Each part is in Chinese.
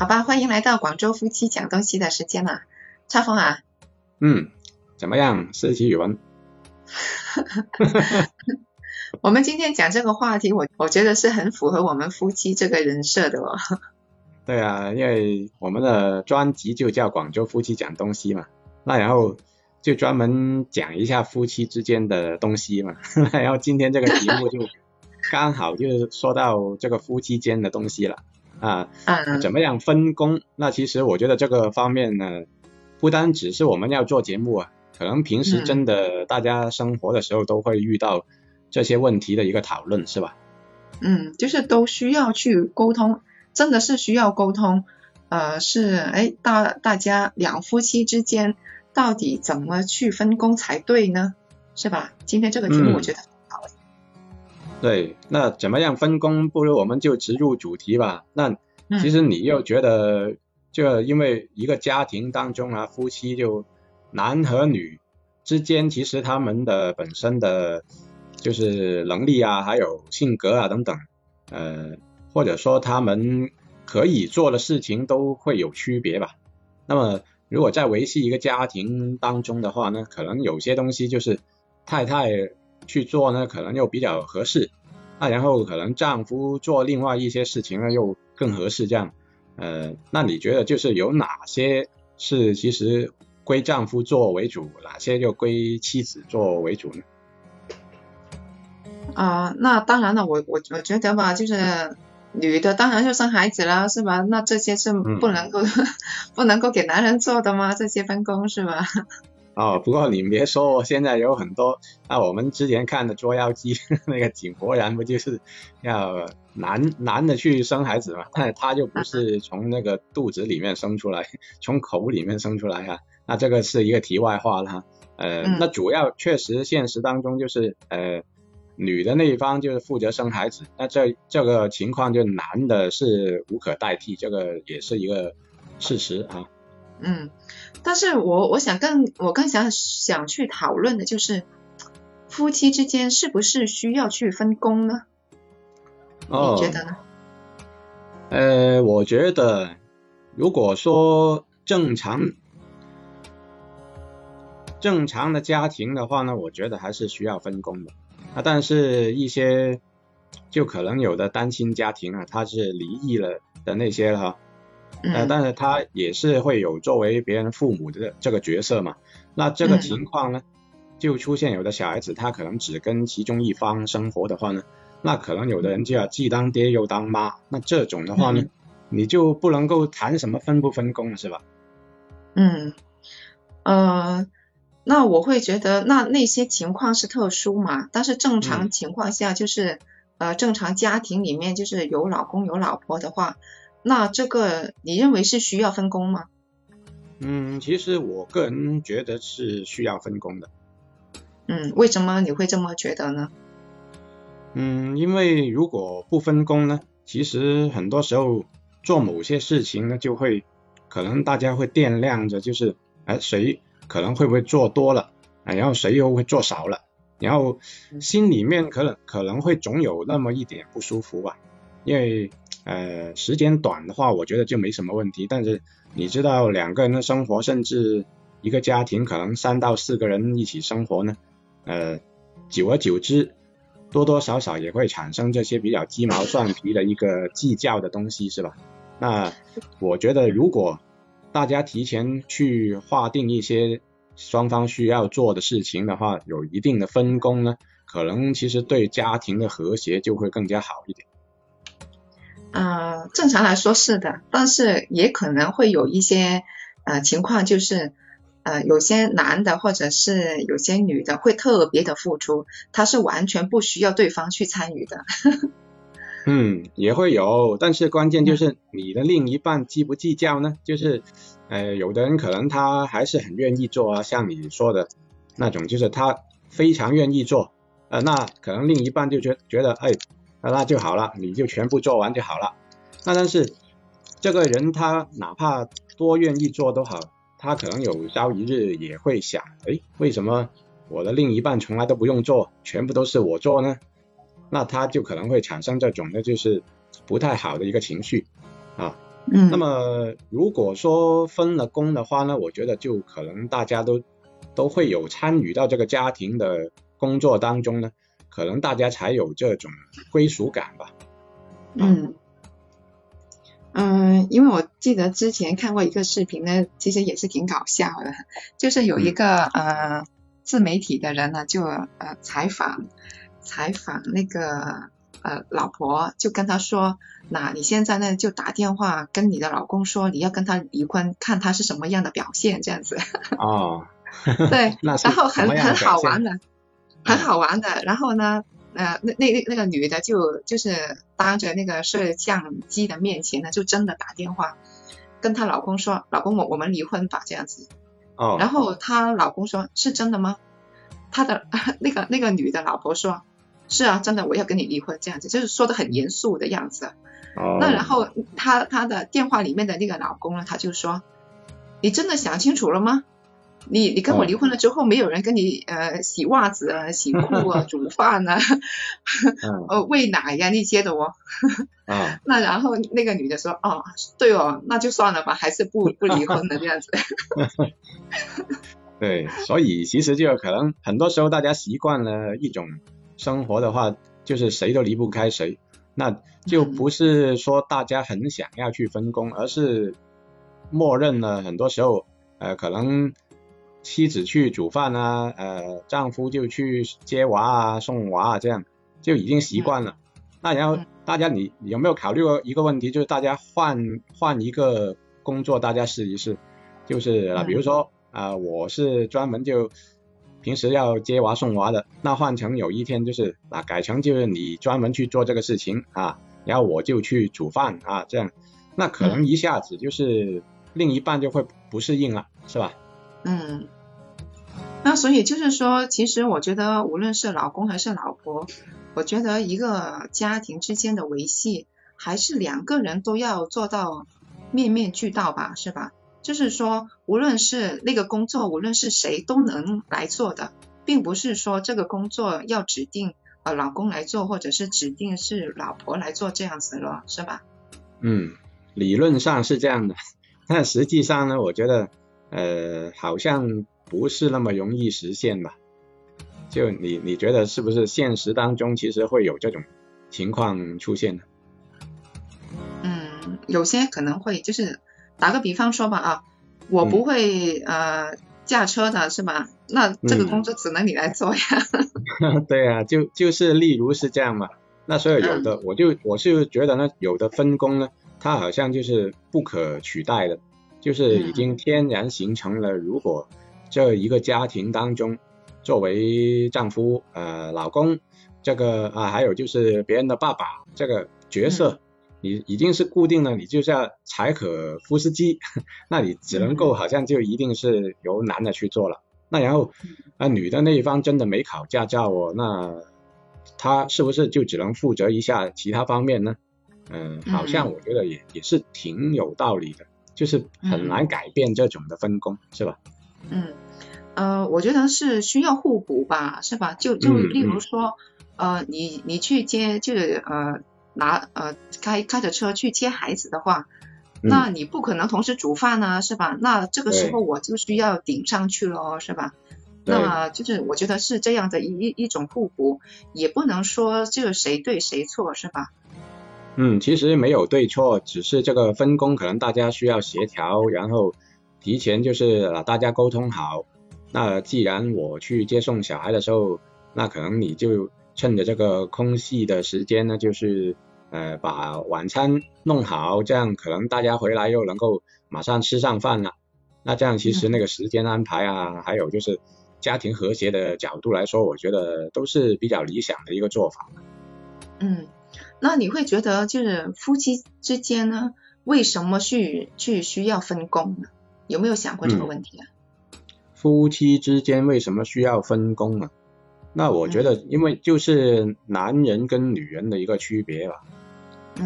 好吧，欢迎来到广州夫妻讲东西的时间了，超峰啊。嗯，怎么样，四级语文？我们今天讲这个话题，我我觉得是很符合我们夫妻这个人设的哦。对啊，因为我们的专辑就叫广州夫妻讲东西嘛，那然后就专门讲一下夫妻之间的东西嘛，然后今天这个题目就刚好就是说到这个夫妻间的东西了啊，怎么样分工？那其实我觉得这个方面呢，不单只是我们要做节目啊，可能平时真的大家生活的时候都会遇到这些问题的一个讨论，是吧？嗯，就是都需要去沟通。真的是需要沟通，呃，是哎，大大家两夫妻之间到底怎么去分工才对呢？是吧？今天这个题目我觉得。对，那怎么样分工？不如我们就直入主题吧。那其实你又觉得，就因为一个家庭当中啊，夫妻就男和女之间，其实他们的本身的就是能力啊，还有性格啊等等，呃。或者说他们可以做的事情都会有区别吧。那么如果在维系一个家庭当中的话呢，可能有些东西就是太太去做呢，可能又比较合适。那然后可能丈夫做另外一些事情呢，又更合适。这样，呃，那你觉得就是有哪些是其实归丈夫做为主，哪些就归妻子做为主呢？啊，那当然了，我我我觉得吧，就是。女的当然就生孩子了，是吧？那这些是不能够 不能够给男人做的吗？这些分工是吧？哦，不过你别说，现在有很多啊，我们之前看的《捉妖记》那个井柏然不就是要男男的去生孩子嘛？但他就不是 从那个肚子里面生出来，从口里面生出来啊。那这个是一个题外话了哈。呃，那主要确实现实当中就是呃。女的那一方就是负责生孩子，那这这个情况就男的是无可代替，这个也是一个事实啊。嗯，但是我我想更我更想想去讨论的就是夫妻之间是不是需要去分工呢？你觉得呢？呃，我觉得如果说正常正常的家庭的话呢，我觉得还是需要分工的。啊，但是一些就可能有的单亲家庭啊，他是离异了的那些哈，呃，但是他也是会有作为别人父母的这个角色嘛。那这个情况呢，就出现有的小孩子他可能只跟其中一方生活的话呢，那可能有的人就要既当爹又当妈，那这种的话呢，你就不能够谈什么分不分工了，是吧？嗯，呃。那我会觉得，那那些情况是特殊嘛？但是正常情况下，就是呃正常家庭里面就是有老公有老婆的话，那这个你认为是需要分工吗？嗯，其实我个人觉得是需要分工的。嗯，为什么你会这么觉得呢？嗯，因为如果不分工呢，其实很多时候做某些事情呢，就会可能大家会掂量着，就是哎谁。可能会不会做多了，然后谁又会做少了，然后心里面可能可能会总有那么一点不舒服吧，因为呃时间短的话，我觉得就没什么问题，但是你知道两个人的生活，甚至一个家庭可能三到四个人一起生活呢，呃久而久之，多多少少也会产生这些比较鸡毛蒜皮的一个计较的东西，是吧？那我觉得如果大家提前去划定一些双方需要做的事情的话，有一定的分工呢，可能其实对家庭的和谐就会更加好一点。呃，正常来说是的，但是也可能会有一些呃情况，就是呃有些男的或者是有些女的会特别的付出，他是完全不需要对方去参与的。嗯，也会有，但是关键就是你的另一半计不计较呢？就是，呃，有的人可能他还是很愿意做啊，像你说的那种，就是他非常愿意做，呃，那可能另一半就觉觉得，哎，那就好了，你就全部做完就好了。那但是这个人他哪怕多愿意做都好，他可能有朝一日也会想，哎，为什么我的另一半从来都不用做，全部都是我做呢？那他就可能会产生这种的，就是不太好的一个情绪啊。嗯。那么如果说分了工的话呢，我觉得就可能大家都都会有参与到这个家庭的工作当中呢，可能大家才有这种归属感吧。嗯。嗯，因为我记得之前看过一个视频呢，其实也是挺搞笑的，就是有一个呃自媒体的人呢，就呃采访采访那个呃老婆，就跟他说，那你现在呢就打电话跟你的老公说你要跟他离婚，看他是什么样的表现，这样子。哦。对，然后很很好玩的，很好玩的，然后呢？呃，那那那那个女的就就是当着那个摄像机的面前呢，就真的打电话跟她老公说：“老公，我我们离婚吧。”这样子。哦。然后她老公说：“是真的吗？”她的 那个那个女的老婆说：“是啊，真的，我要跟你离婚。”这样子就是说的很严肃的样子。哦。那然后她她的电话里面的那个老公呢，他就说：“你真的想清楚了吗？”你你跟我离婚了之后，没有人跟你呃洗袜子啊、洗裤啊、煮饭啊、呃喂奶呀那些的哦。啊。那然后那个女的说：“哦，对哦，那就算了吧，还是不不离婚的这样子。”对，所以其实就可能很多时候大家习惯了一种生活的话，就是谁都离不开谁，那就不是说大家很想要去分工，而是默认了很多时候呃可能。妻子去煮饭啊，呃，丈夫就去接娃啊、送娃啊，这样就已经习惯了。那然后大家你有没有考虑过一个问题，就是大家换换一个工作，大家试一试，就是啊，比如说啊，我是专门就平时要接娃送娃的，那换成有一天就是啊，改成就是你专门去做这个事情啊，然后我就去煮饭啊，这样，那可能一下子就是另一半就会不适应了，是吧？嗯，那所以就是说，其实我觉得无论是老公还是老婆，我觉得一个家庭之间的维系，还是两个人都要做到面面俱到吧，是吧？就是说，无论是那个工作，无论是谁都能来做的，并不是说这个工作要指定呃老公来做，或者是指定是老婆来做这样子了，是吧？嗯，理论上是这样的，但实际上呢，我觉得。呃，好像不是那么容易实现吧？就你你觉得是不是现实当中其实会有这种情况出现呢？嗯，有些可能会，就是打个比方说吧啊，我不会呃驾车的是吧？那这个工作只能你来做呀。对啊，就就是例如是这样嘛。那所以有的我就我是觉得呢，有的分工呢，它好像就是不可取代的。就是已经天然形成了，如果这一个家庭当中，作为丈夫、呃老公，这个啊还有就是别人的爸爸这个角色，你已经是固定了，你就像柴可夫斯基，那你只能够好像就一定是由男的去做了。那然后啊女的那一方真的没考驾照哦，那他是不是就只能负责一下其他方面呢？嗯，好像我觉得也也是挺有道理的。就是很难改变这种的分工，是吧？嗯，呃，我觉得是需要互补吧，是吧？就就例如说，呃，你你去接，就是呃拿呃开开着车去接孩子的话，那你不可能同时煮饭呢，是吧？那这个时候我就需要顶上去咯，是吧？那就是我觉得是这样的一一一种互补，也不能说就谁对谁错，是吧？嗯，其实没有对错，只是这个分工可能大家需要协调，然后提前就是大家沟通好。那既然我去接送小孩的时候，那可能你就趁着这个空隙的时间呢，就是呃把晚餐弄好，这样可能大家回来又能够马上吃上饭了。那这样其实那个时间安排啊，还有就是家庭和谐的角度来说，我觉得都是比较理想的一个做法。嗯。那你会觉得就是夫妻之间呢，为什么去去需要分工呢？有没有想过这个问题啊？夫妻之间为什么需要分工啊？那我觉得，因为就是男人跟女人的一个区别吧。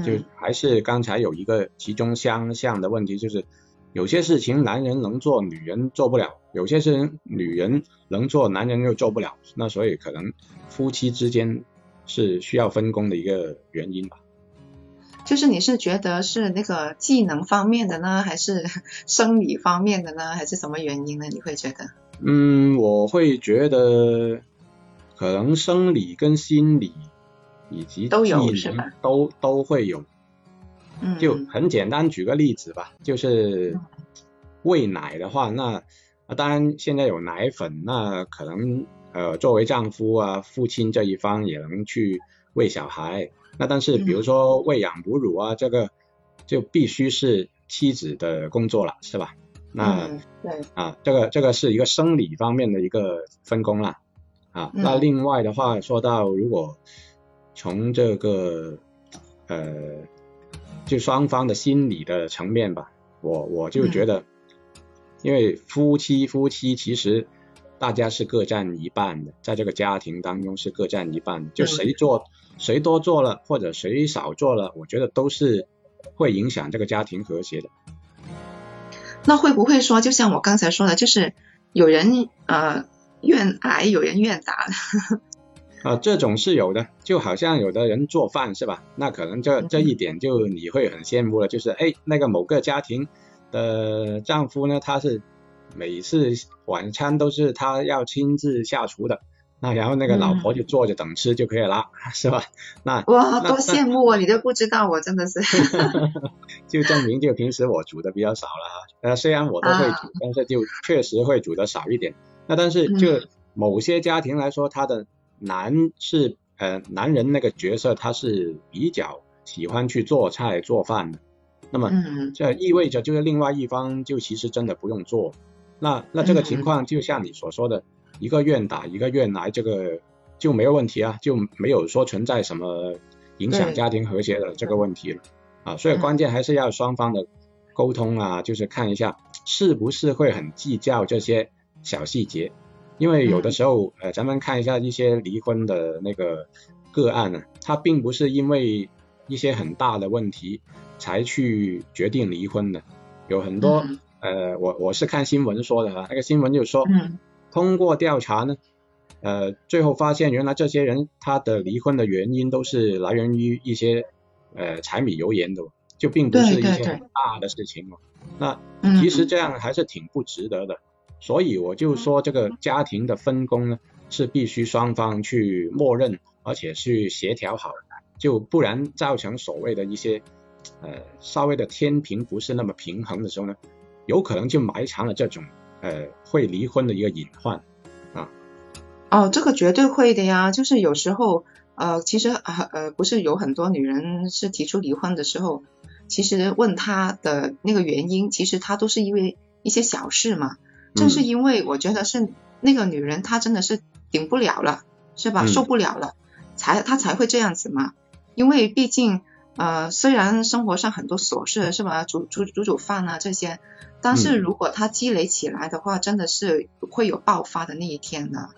就还是刚才有一个其中相像的问题，就是有些事情男人能做，女人做不了；有些事情女人能做，男人又做不了。那所以可能夫妻之间。是需要分工的一个原因吧。就是你是觉得是那个技能方面的呢，还是生理方面的呢，还是什么原因呢？你会觉得？嗯，我会觉得可能生理跟心理以及都有都都会有。嗯。就很简单，举个例子吧，就是喂奶的话，那当然现在有奶粉，那可能呃作为丈夫啊、父亲这一方也能去喂小孩。那但是比如说喂养哺乳啊，这个就必须是妻子的工作了，是吧？那对啊，这个这个是一个生理方面的一个分工了啊。那另外的话，说到如果从这个呃就双方的心理的层面吧，我我就觉得，因为夫妻夫妻其实大家是各占一半的，在这个家庭当中是各占一半，就谁做。谁多做了或者谁少做了，我觉得都是会影响这个家庭和谐的。那会不会说，就像我刚才说的，就是有人呃愿挨，有人愿打？啊，这种是有的，就好像有的人做饭是吧？那可能这这一点就你会很羡慕了，就是哎那个某个家庭的丈夫呢，他是每次晚餐都是他要亲自下厨的。那然后那个老婆就坐着等吃就可以了，是吧？那哇，多羡慕啊！你都不知道，我真的是，就证明就平时我煮的比较少了哈。呃，虽然我都会煮，但是就确实会煮的少一点。那但是就某些家庭来说，他的男是呃男人那个角色，他是比较喜欢去做菜做饭的。那么这意味着就是另外一方就其实真的不用做。那那这个情况就像你所说的。一个愿打一个愿挨，这个就没有问题啊，就没有说存在什么影响家庭和谐的这个问题了啊。所以关键还是要双方的沟通啊，就是看一下是不是会很计较这些小细节，因为有的时候呃，咱们看一下一些离婚的那个个案呢，他并不是因为一些很大的问题才去决定离婚的，有很多呃，我我是看新闻说的啊，那个新闻就说。通过调查呢，呃，最后发现原来这些人他的离婚的原因都是来源于一些呃柴米油盐的，就并不是一些很大的事情嘛。那其实这样还是挺不值得的。所以我就说这个家庭的分工呢，是必须双方去默认，而且去协调好，就不然造成所谓的一些呃稍微的天平不是那么平衡的时候呢，有可能就埋藏了这种。呃，会离婚的一个隐患啊。哦，这个绝对会的呀。就是有时候，呃，其实啊，呃，不是有很多女人是提出离婚的时候，其实问她的那个原因，其实她都是因为一些小事嘛。正是因为我觉得是那个女人她真的是顶不了了，是吧？受不了了，才她才会这样子嘛。因为毕竟。呃，虽然生活上很多琐事是吧，煮煮煮煮饭啊这些，但是如果它积累起来的话，真的是会有爆发的那一天的。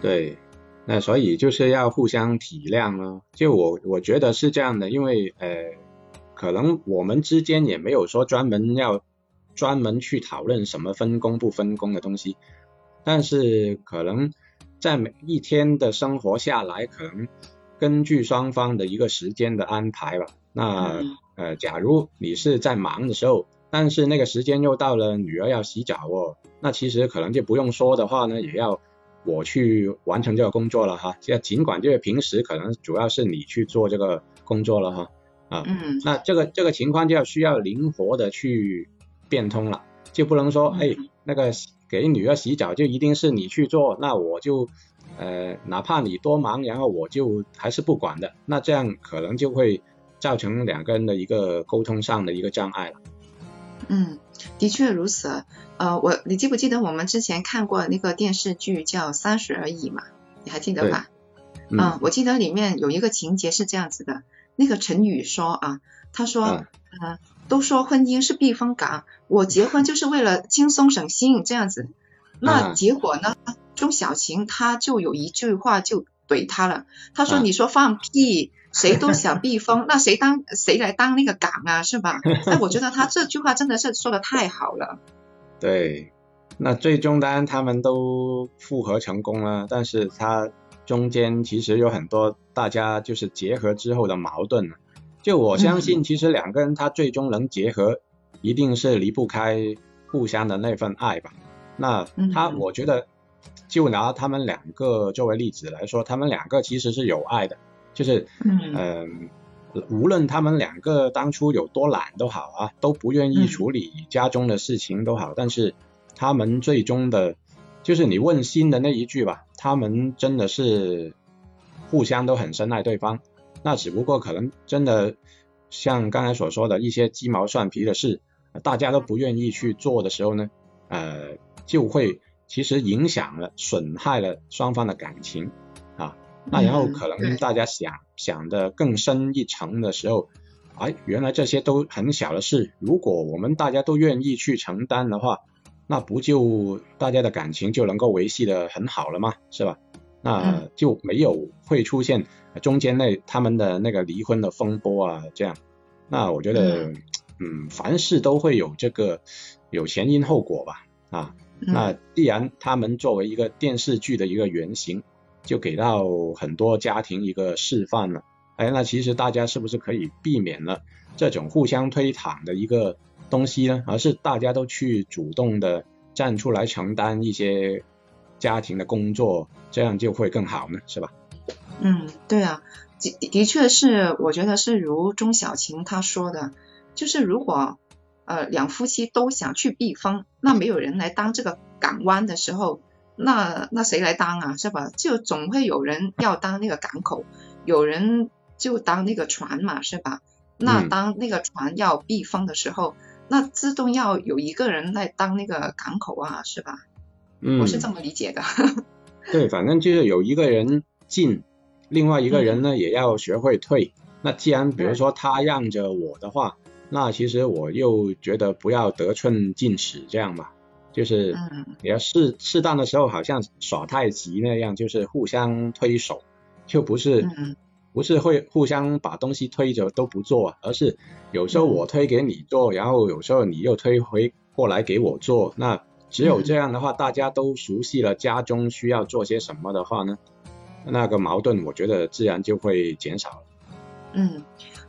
对，那所以就是要互相体谅咯。就我我觉得是这样的，因为呃，可能我们之间也没有说专门要专门去讨论什么分工不分工的东西，但是可能在每一天的生活下来，可能。根据双方的一个时间的安排吧，那呃，假如你是在忙的时候，但是那个时间又到了女儿要洗澡哦，那其实可能就不用说的话呢，也要我去完成这个工作了哈。现在尽管就是平时可能主要是你去做这个工作了哈，啊，那这个这个情况就要需要灵活的去变通了，就不能说哎那个给女儿洗澡就一定是你去做，那我就。呃，哪怕你多忙，然后我就还是不管的，那这样可能就会造成两个人的一个沟通上的一个障碍了。嗯，的确如此。呃，我你记不记得我们之前看过那个电视剧叫《三十而已》嘛？你还记得吧？嗯，我记得里面有一个情节是这样子的，那个陈宇说啊，他说，嗯，都说婚姻是避风港，我结婚就是为了轻松省心这样子，那结果呢？钟小琴他就有一句话就怼他了，他说：“你说放屁，谁都想避风，那谁当谁来当那个港啊，是吧？” 哎，我觉得他这句话真的是说的太好了。对，那最终当然他们都复合成功了，但是他中间其实有很多大家就是结合之后的矛盾就我相信，其实两个人他最终能结合，一定是离不开互相的那份爱吧。那他，我觉得，就拿他们两个作为例子来说，他们两个其实是有爱的，就是，嗯，无论他们两个当初有多懒都好啊，都不愿意处理家中的事情都好，但是他们最终的，就是你问心的那一句吧，他们真的是互相都很深爱对方。那只不过可能真的像刚才所说的一些鸡毛蒜皮的事，大家都不愿意去做的时候呢，呃，就会其实影响了、损害了双方的感情啊。那然后可能大家想想的更深一层的时候，哎，原来这些都很小的事，如果我们大家都愿意去承担的话，那不就大家的感情就能够维系的很好了吗？是吧？那就没有会出现中间那他们的那个离婚的风波啊，这样。那我觉得，嗯，凡事都会有这个有前因后果吧，啊。那既然他们作为一个电视剧的一个原型，就给到很多家庭一个示范了，哎，那其实大家是不是可以避免了这种互相推搪的一个东西呢？而是大家都去主动的站出来承担一些。家庭的工作，这样就会更好呢，是吧？嗯，对啊，的的确是，我觉得是如钟小琴她说的，就是如果呃两夫妻都想去避风，那没有人来当这个港湾的时候，那那谁来当啊，是吧？就总会有人要当那个港口，有人就当那个船嘛，是吧？那当那个船要避风的时候，那自动要有一个人来当那个港口啊，是吧？嗯，我是这么理解的。对，反正就是有一个人进，另外一个人呢也要学会退。那既然比如说他让着我的话，那其实我又觉得不要得寸进尺这样吧。就是你要适适当的时候，好像耍太极那样，就是互相推手，就不是不是会互相把东西推着都不做，而是有时候我推给你做，然后有时候你又推回过来给我做，那。只有这样的话，大家都熟悉了家中需要做些什么的话呢，那个矛盾我觉得自然就会减少了。嗯，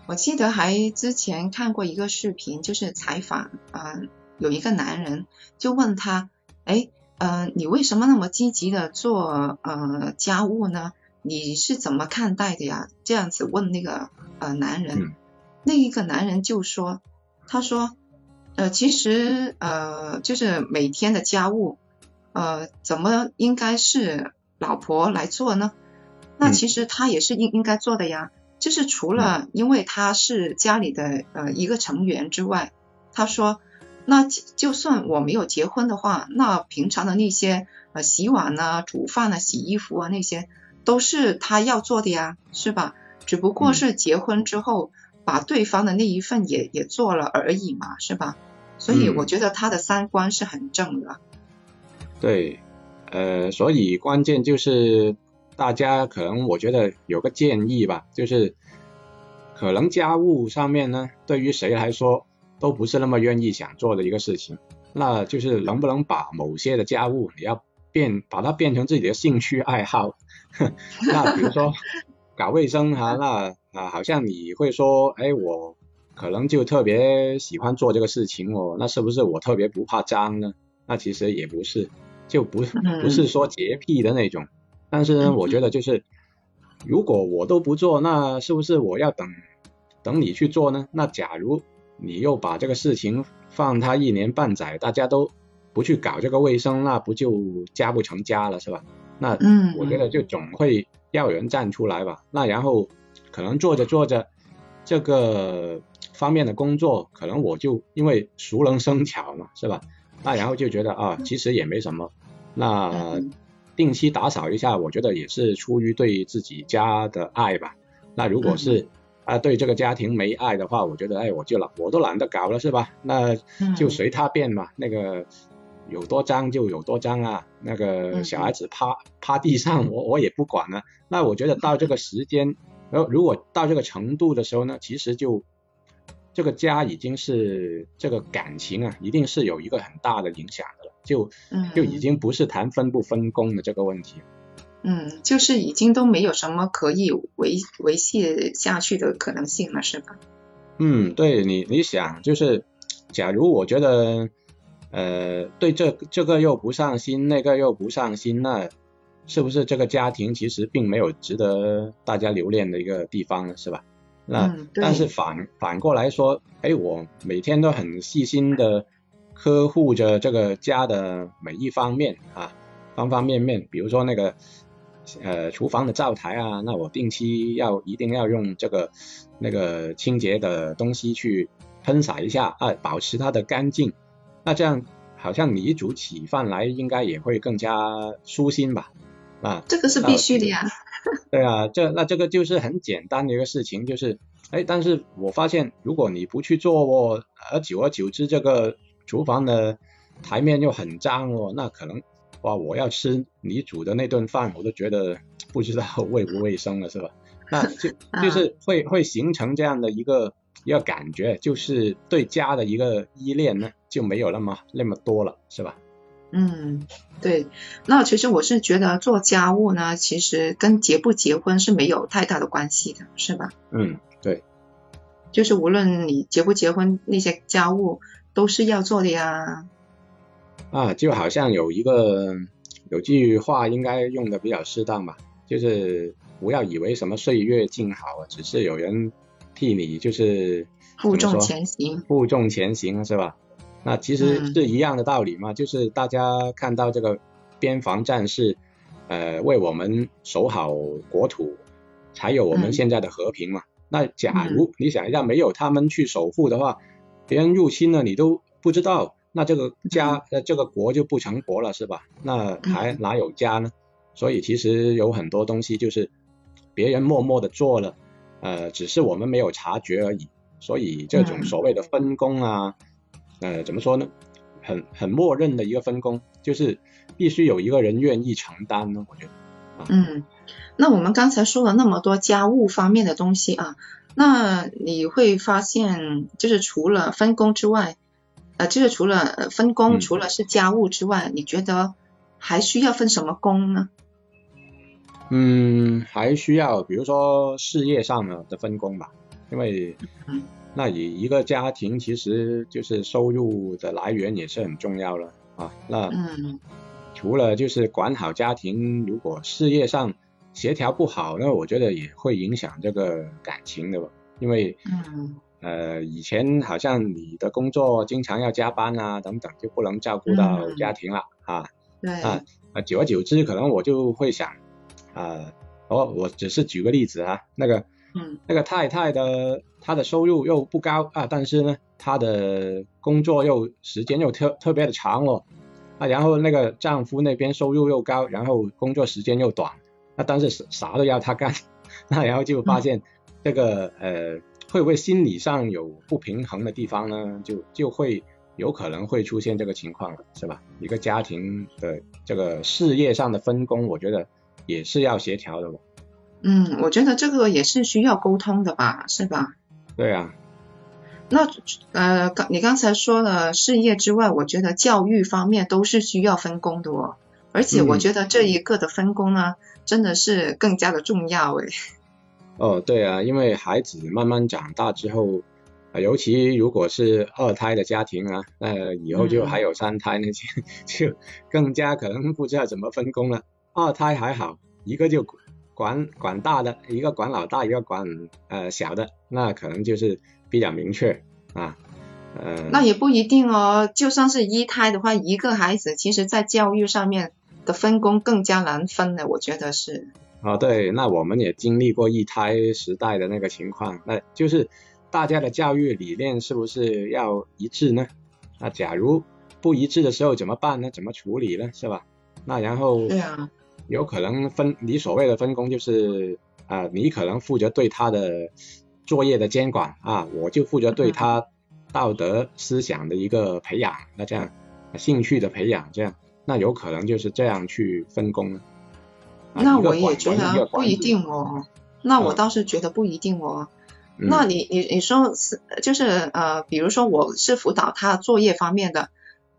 我记得还之前看过一个视频，就是采访啊，有一个男人就问他，哎，呃，你为什么那么积极的做呃家务呢？你是怎么看待的呀？这样子问那个呃男人，那一个男人就说，他说。呃，其实呃，就是每天的家务，呃，怎么应该是老婆来做呢？那其实他也是应应该做的呀。就是除了因为他是家里的呃一个成员之外，他说，那就算我没有结婚的话，那平常的那些呃洗碗啊、煮饭啊、洗衣服啊那些，都是他要做的呀，是吧？只不过是结婚之后，把对方的那一份也也做了而已嘛，是吧？所以我觉得他的三观是很正的。对，呃，所以关键就是大家可能我觉得有个建议吧，就是可能家务上面呢，对于谁来说都不是那么愿意想做的一个事情，那就是能不能把某些的家务你要变把它变成自己的兴趣爱好？那比如说搞卫生哈，那啊好像你会说，哎我。可能就特别喜欢做这个事情哦，那是不是我特别不怕脏呢？那其实也不是，就不不是说洁癖的那种。但是呢，我觉得就是，如果我都不做，那是不是我要等等你去做呢？那假如你又把这个事情放他一年半载，大家都不去搞这个卫生，那不就家不成家了是吧？那我觉得就总会要有人站出来吧。那然后可能做着做着，这个。方面的工作，可能我就因为熟能生巧嘛，是吧？那然后就觉得啊，其实也没什么。那定期打扫一下，我觉得也是出于对自己家的爱吧。那如果是啊对这个家庭没爱的话，我觉得哎我就懒，我都懒得搞了，是吧？那就随他便嘛。那个有多脏就有多脏啊。那个小孩子趴趴地上，我我也不管了。那我觉得到这个时间，然后如果到这个程度的时候呢，其实就。这个家已经是这个感情啊，一定是有一个很大的影响的了，就就已经不是谈分不分工的这个问题。嗯，就是已经都没有什么可以维维系下去的可能性了，是吧？嗯，对你你想就是，假如我觉得呃对这这个又不上心，那个又不上心，那是不是这个家庭其实并没有值得大家留恋的一个地方呢？是吧？那但是反反过来说，哎，我每天都很细心的呵护着这个家的每一方面啊，方方面面，比如说那个呃厨房的灶台啊，那我定期要一定要用这个那个清洁的东西去喷洒一下啊，保持它的干净。那这样好像你煮起饭来应该也会更加舒心吧？啊，这个是必须的呀。对啊，这那这个就是很简单的一个事情，就是哎，但是我发现如果你不去做哦，而久而久之这个厨房的台面又很脏哦，那可能哇，我要吃你煮的那顿饭，我都觉得不知道 卫不卫生了，是吧？那就就是会会形成这样的一个一个感觉，就是对家的一个依恋呢就没有那么那么多了，是吧？嗯，对，那其实我是觉得做家务呢，其实跟结不结婚是没有太大的关系的，是吧？嗯，对，就是无论你结不结婚，那些家务都是要做的呀。啊，就好像有一个有句话应该用的比较适当吧，就是不要以为什么岁月静好，只是有人替你就是负重前行，负重前行是吧？那其实是一样的道理嘛，就是大家看到这个边防战士，呃，为我们守好国土，才有我们现在的和平嘛。那假如你想一下，没有他们去守护的话，别人入侵了你都不知道，那这个家呃这个国就不成国了是吧？那还哪有家呢？所以其实有很多东西就是别人默默的做了，呃，只是我们没有察觉而已。所以这种所谓的分工啊。呃，怎么说呢？很很默认的一个分工，就是必须有一个人愿意承担呢。我觉得。嗯，那我们刚才说了那么多家务方面的东西啊，那你会发现，就是除了分工之外，呃，就是除了分工，除了是家务之外，你觉得还需要分什么工呢？嗯，还需要，比如说事业上的的分工吧，因为。那以一个家庭，其实就是收入的来源也是很重要了啊。那除了就是管好家庭，如果事业上协调不好，那我觉得也会影响这个感情的。因为呃以前好像你的工作经常要加班啊等等，就不能照顾到家庭了啊。对。啊啊，久而久之，可能我就会想啊，哦我只是举个例子啊，那个。嗯，那个太太的她的收入又不高啊，但是呢，她的工作又时间又特特别的长哦，啊，然后那个丈夫那边收入又高，然后工作时间又短，那但是啥都要她干，那然后就发现这个呃会不会心理上有不平衡的地方呢？就就会有可能会出现这个情况了，是吧？一个家庭的这个事业上的分工，我觉得也是要协调的。嗯，我觉得这个也是需要沟通的吧，是吧？对啊。那呃，刚你刚才说了事业之外，我觉得教育方面都是需要分工的哦。而且我觉得这一个的分工呢，真的是更加的重要诶。哦，对啊，因为孩子慢慢长大之后，尤其如果是二胎的家庭啊，那以后就还有三胎那些，就更加可能不知道怎么分工了。二胎还好，一个就。管管大的一个管老大，一个管呃小的，那可能就是比较明确啊，呃。那也不一定哦，就算是一胎的话，一个孩子其实在教育上面的分工更加难分的，我觉得是。哦，对，那我们也经历过一胎时代的那个情况，那就是大家的教育理念是不是要一致呢？那假如不一致的时候怎么办呢？怎么处理呢？是吧？那然后。对啊。有可能分你所谓的分工就是啊，你可能负责对他的作业的监管啊，我就负责对他道德思想的一个培养，那这样兴趣的培养，这样那有可能就是这样去分工。那我也觉得不一定哦，那我倒是觉得不一定哦。那你你你说是就是呃，比如说我是辅导他作业方面的。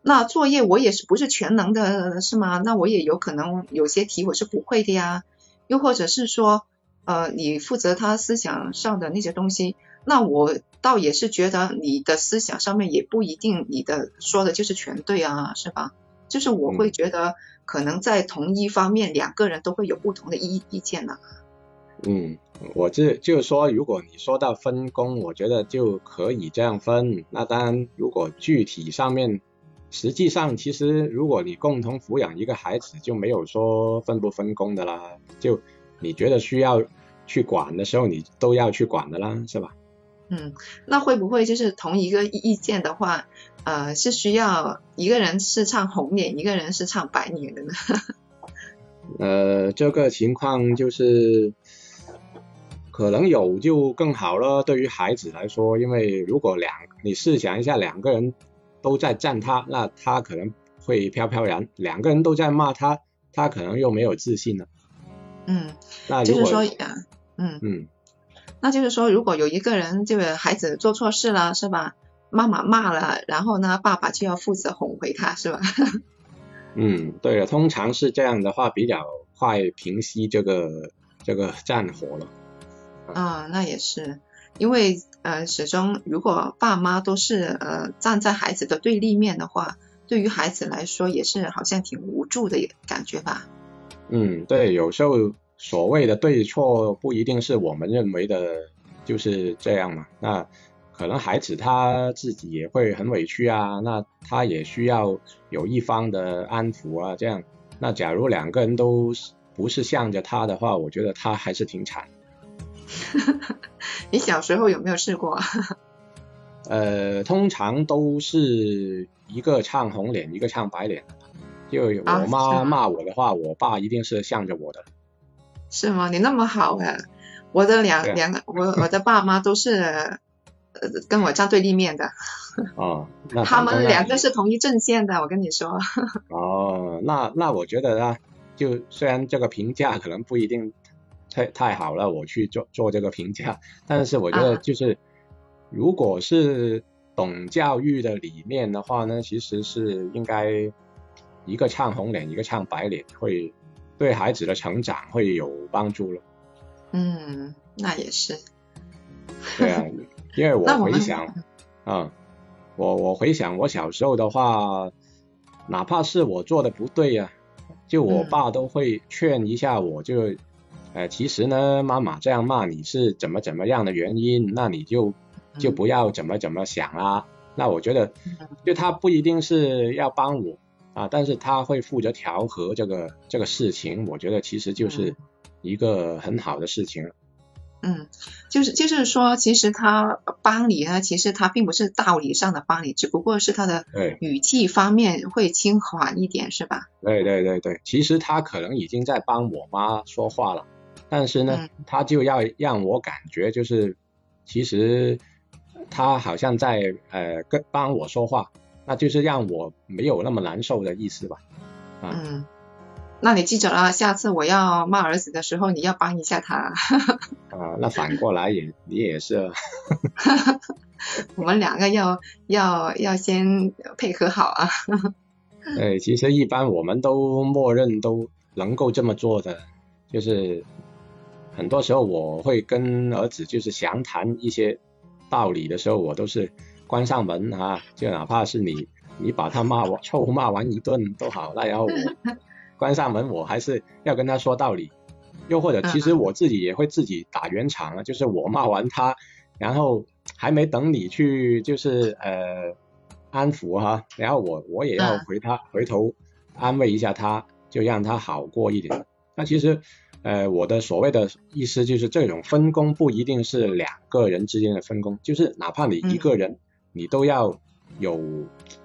那作业我也是不是全能的，是吗？那我也有可能有些题我是不会的呀。又或者是说，呃，你负责他思想上的那些东西，那我倒也是觉得你的思想上面也不一定你的说的就是全对啊，是吧？就是我会觉得可能在同一方面两个人都会有不同的意意见呢。嗯，我这就是说，如果你说到分工，我觉得就可以这样分。那当然，如果具体上面，实际上其实如果你共同抚养一个孩子，就没有说分不分工的啦。就你觉得需要去管的时候，你都要去管的啦，是吧？嗯，那会不会就是同一个意见的话，呃，是需要一个人是唱红脸，一个人是唱白脸的呢？呃，这个情况就是。可能有就更好了，对于孩子来说，因为如果两你试想一下，两个人都在赞他，那他可能会飘飘然；两个人都在骂他，他可能又没有自信了。嗯，那就是说，嗯嗯，那就是说，如果有一个人就是孩子做错事了，是吧？妈妈骂了，然后呢，爸爸就要负责哄回他，是吧？嗯，对了，通常是这样的话，比较快平息这个这个战火了。啊，那也是，因为呃，始终如果爸妈都是呃站在孩子的对立面的话，对于孩子来说也是好像挺无助的感觉吧。嗯，对，有时候所谓的对错不一定是我们认为的就是这样嘛。那可能孩子他自己也会很委屈啊，那他也需要有一方的安抚啊，这样。那假如两个人都不是向着他的话，我觉得他还是挺惨。你小时候有没有试过？呃，通常都是一个唱红脸，一个唱白脸。就我妈骂我的话，我爸一定是向着我的。是吗？你那么好哎！我的两两个，我我的爸妈都是呃跟我站对立面的。哦，他们两个是同一阵线的，我跟你说。哦，那那我觉得啊，就虽然这个评价可能不一定。太太好了，我去做做这个评价。但是我觉得就是，如果是懂教育的理念的话呢，其实是应该一个唱红脸，一个唱白脸，会对孩子的成长会有帮助了。嗯，那也是。对啊，因为我回想，啊，我我回想我小时候的话，哪怕是我做的不对呀，就我爸都会劝一下我，就。呃，其实呢，妈妈这样骂你是怎么怎么样的原因，那你就就不要怎么怎么想啦。那我觉得，就他不一定是要帮我啊，但是他会负责调和这个这个事情，我觉得其实就是一个很好的事情。嗯，就是就是说，其实他帮你呢，其实他并不是道理上的帮你，只不过是他的语气方面会轻缓一点，是吧？对对对对，其实他可能已经在帮我妈说话了。但是呢，他就要让我感觉就是，其实他好像在呃跟帮我说话，那就是让我没有那么难受的意思吧。嗯，那你记着了，下次我要骂儿子的时候，你要帮一下他。啊，那反过来也你也是。我们两个要要要先配合好啊。对，其实一般我们都默认都能够这么做的，就是。很多时候我会跟儿子就是详谈一些道理的时候，我都是关上门啊，就哪怕是你你把他骂完臭骂完一顿都好，那然后我关上门，我还是要跟他说道理。又或者其实我自己也会自己打圆场啊，就是我骂完他，然后还没等你去就是呃安抚哈，然后我我也要回他回头安慰一下他，就让他好过一点。那其实。呃，我的所谓的意思就是这种分工不一定是两个人之间的分工，就是哪怕你一个人，你都要有，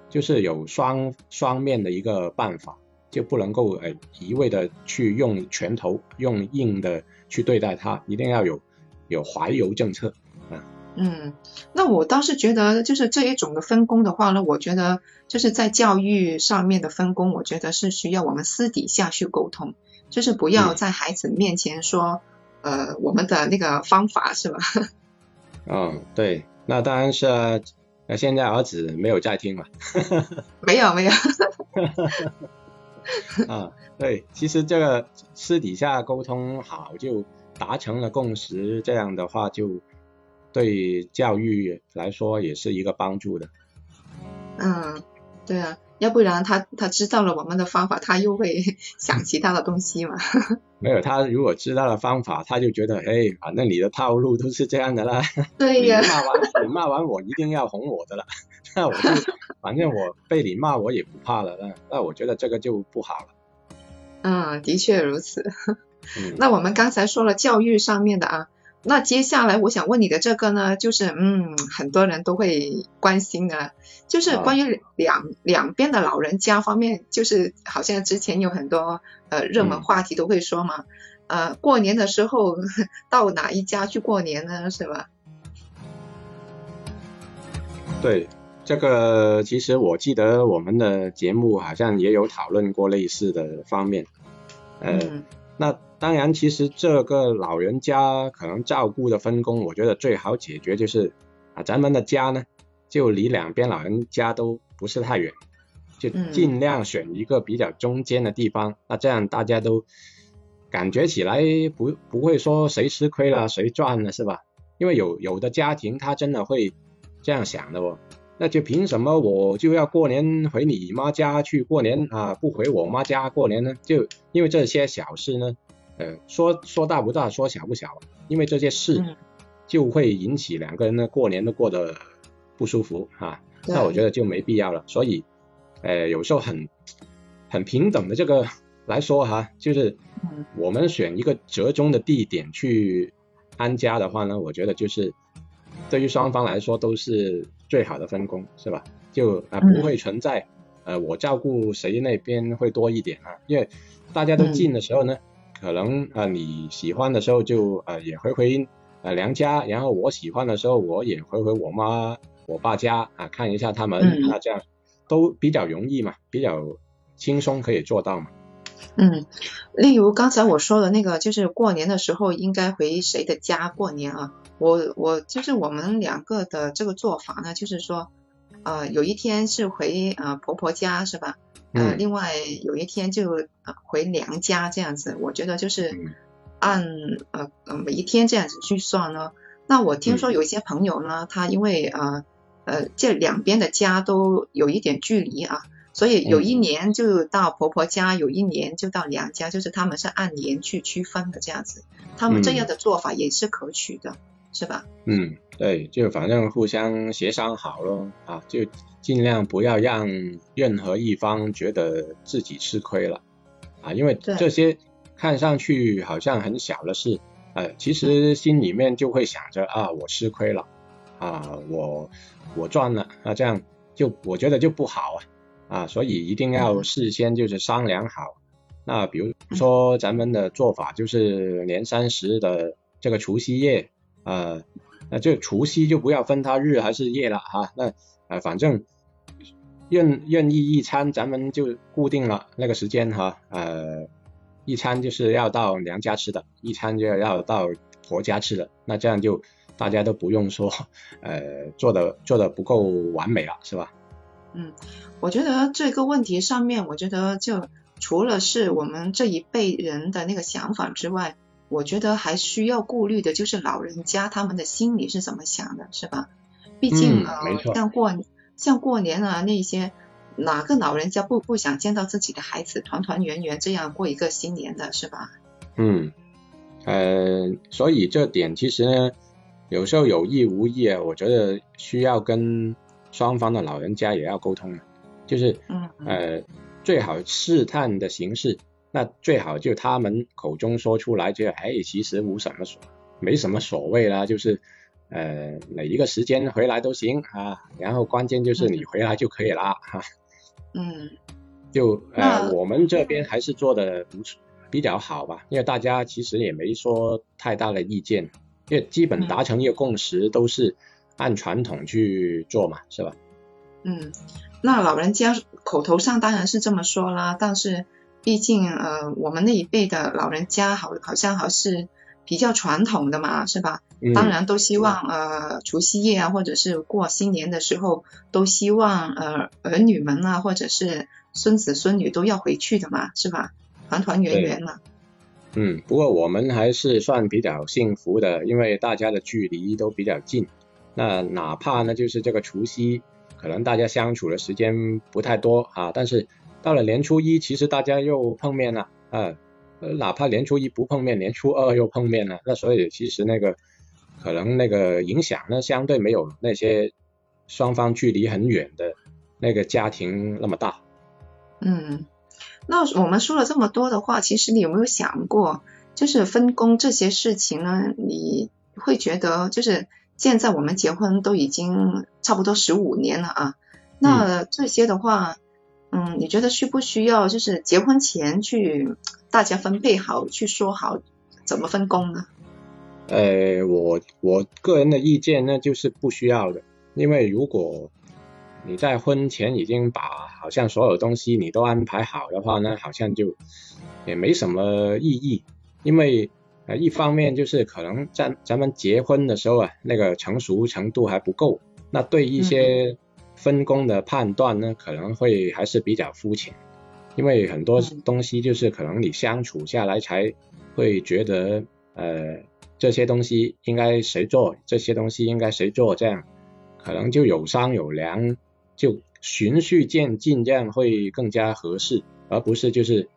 就是有双双面的一个办法，就不能够呃一味的去用拳头用硬的去对待他，一定要有有怀柔政策啊。嗯，那我倒是觉得就是这一种的分工的话呢，我觉得就是在教育上面的分工，我觉得是需要我们私底下去沟通。就是不要在孩子面前说，呃，我们的那个方法是吧？嗯，对，那当然是啊。那现在儿子没有在听嘛？没 有没有。啊，对，其实这个私底下沟通好，就达成了共识，这样的话就对教育来说也是一个帮助的。嗯，对啊。要不然他他知道了我们的方法，他又会想 其他的东西嘛？没有，他如果知道了方法，他就觉得，哎，反正你的套路都是这样的啦。对呀。骂完你骂完我，一定要哄我的了。那我就反正我被你骂我也不怕了。那那我觉得这个就不好了。嗯，的确如此。那我们刚才说了教育上面的啊。那接下来我想问你的这个呢，就是嗯，很多人都会关心的，就是关于两两边的老人家方面，就是好像之前有很多呃热门话题都会说嘛，呃，过年的时候 到哪一家去过年呢，是吧？对，这个其实我记得我们的节目好像也有讨论过类似的方面，呃，那。当然，其实这个老人家可能照顾的分工，我觉得最好解决就是啊，咱们的家呢就离两边老人家都不是太远，就尽量选一个比较中间的地方，那这样大家都感觉起来不不会说谁吃亏了谁赚了是吧？因为有有的家庭他真的会这样想的哦，那就凭什么我就要过年回你妈家去过年啊，不回我妈家过年呢？就因为这些小事呢。呃，说说大不大，说小不小，因为这些事就会引起两个人呢过年都过得不舒服啊。那我觉得就没必要了。所以，呃，有时候很很平等的这个来说哈，就是我们选一个折中的地点去安家的话呢，我觉得就是对于双方来说都是最好的分工，是吧？就啊不会存在呃我照顾谁那边会多一点啊，因为大家都近的时候呢。可能啊，你喜欢的时候就呃也回回呃娘家，然后我喜欢的时候我也回回我妈我爸家啊看一下他们，那这样都比较容易嘛，比较轻松可以做到嘛。嗯，例如刚才我说的那个，就是过年的时候应该回谁的家过年啊？我我就是我们两个的这个做法呢，就是说呃有一天是回呃婆婆家是吧？呃，另外有一天就回娘家这样子，我觉得就是按呃呃每一天这样子去算呢。那我听说有一些朋友呢，他因为呃呃这两边的家都有一点距离啊，所以有一年就到婆婆家，有一年就到娘家，就是他们是按年去区分的这样子。他们这样的做法也是可取的，是吧？嗯，对，就反正互相协商好咯啊，就。尽量不要让任何一方觉得自己吃亏了啊，因为这些看上去好像很小的事，呃，其实心里面就会想着啊，我吃亏了啊，我我赚了啊，这样就我觉得就不好啊啊，所以一定要事先就是商量好。那比如说咱们的做法就是年三十的这个除夕夜，呃，那就除夕就不要分它日还是夜了哈，那呃反正。任任意一餐，咱们就固定了那个时间哈，呃，一餐就是要到娘家吃的，一餐就要到婆家吃的，那这样就大家都不用说，呃，做的做的不够完美了，是吧？嗯，我觉得这个问题上面，我觉得就除了是我们这一辈人的那个想法之外，我觉得还需要顾虑的就是老人家他们的心里是怎么想的，是吧？毕竟呃，像过。像过年啊那些，哪个老人家不不想见到自己的孩子团团圆圆这样过一个新年的是吧？嗯，呃，所以这点其实呢，有时候有意无意啊，我觉得需要跟双方的老人家也要沟通，就是呃最好试探的形式，那最好就他们口中说出来，就哎其实无什么所没什么所谓啦，就是。呃，哪一个时间回来都行啊，然后关键就是你回来就可以啦哈。嗯。就呃，我们这边还是做的不错，比较好吧，因为大家其实也没说太大的意见，因为基本达成一个共识，都是按传统去做嘛，是吧？嗯，那老人家口头上当然是这么说啦，但是毕竟呃，我们那一辈的老人家好好像还是。比较传统的嘛，是吧？嗯当然都希望呃除夕夜啊，或者是过新年的时候，都希望呃儿女们啊，或者是孙子孙女都要回去的嘛，是吧？团团圆圆嘛。嗯，不过我们还是算比较幸福的，因为大家的距离都比较近。那哪怕呢，就是这个除夕，可能大家相处的时间不太多啊，但是到了年初一，其实大家又碰面了啊。呃，哪怕年初一不碰面，年初二又碰面了，那所以其实那个可能那个影响呢，相对没有那些双方距离很远的那个家庭那么大。嗯，那我们说了这么多的话，其实你有没有想过，就是分工这些事情呢？你会觉得，就是现在我们结婚都已经差不多十五年了啊，那这些的话，嗯，你觉得需不需要就是结婚前去大家分配好，去说好怎么分工呢？呃，我我个人的意见呢，就是不需要的，因为如果你在婚前已经把好像所有东西你都安排好的话呢，好像就也没什么意义，因为呃一方面就是可能在咱们结婚的时候啊，那个成熟程度还不够，那对一些分工的判断呢，可能会还是比较肤浅，因为很多嗯。东西就是可能你相处下来才会觉得呃这些东西应该谁做，这些东西应该谁做，这样可能就有商有量，就循序渐进，这样会更加合适，而不是就是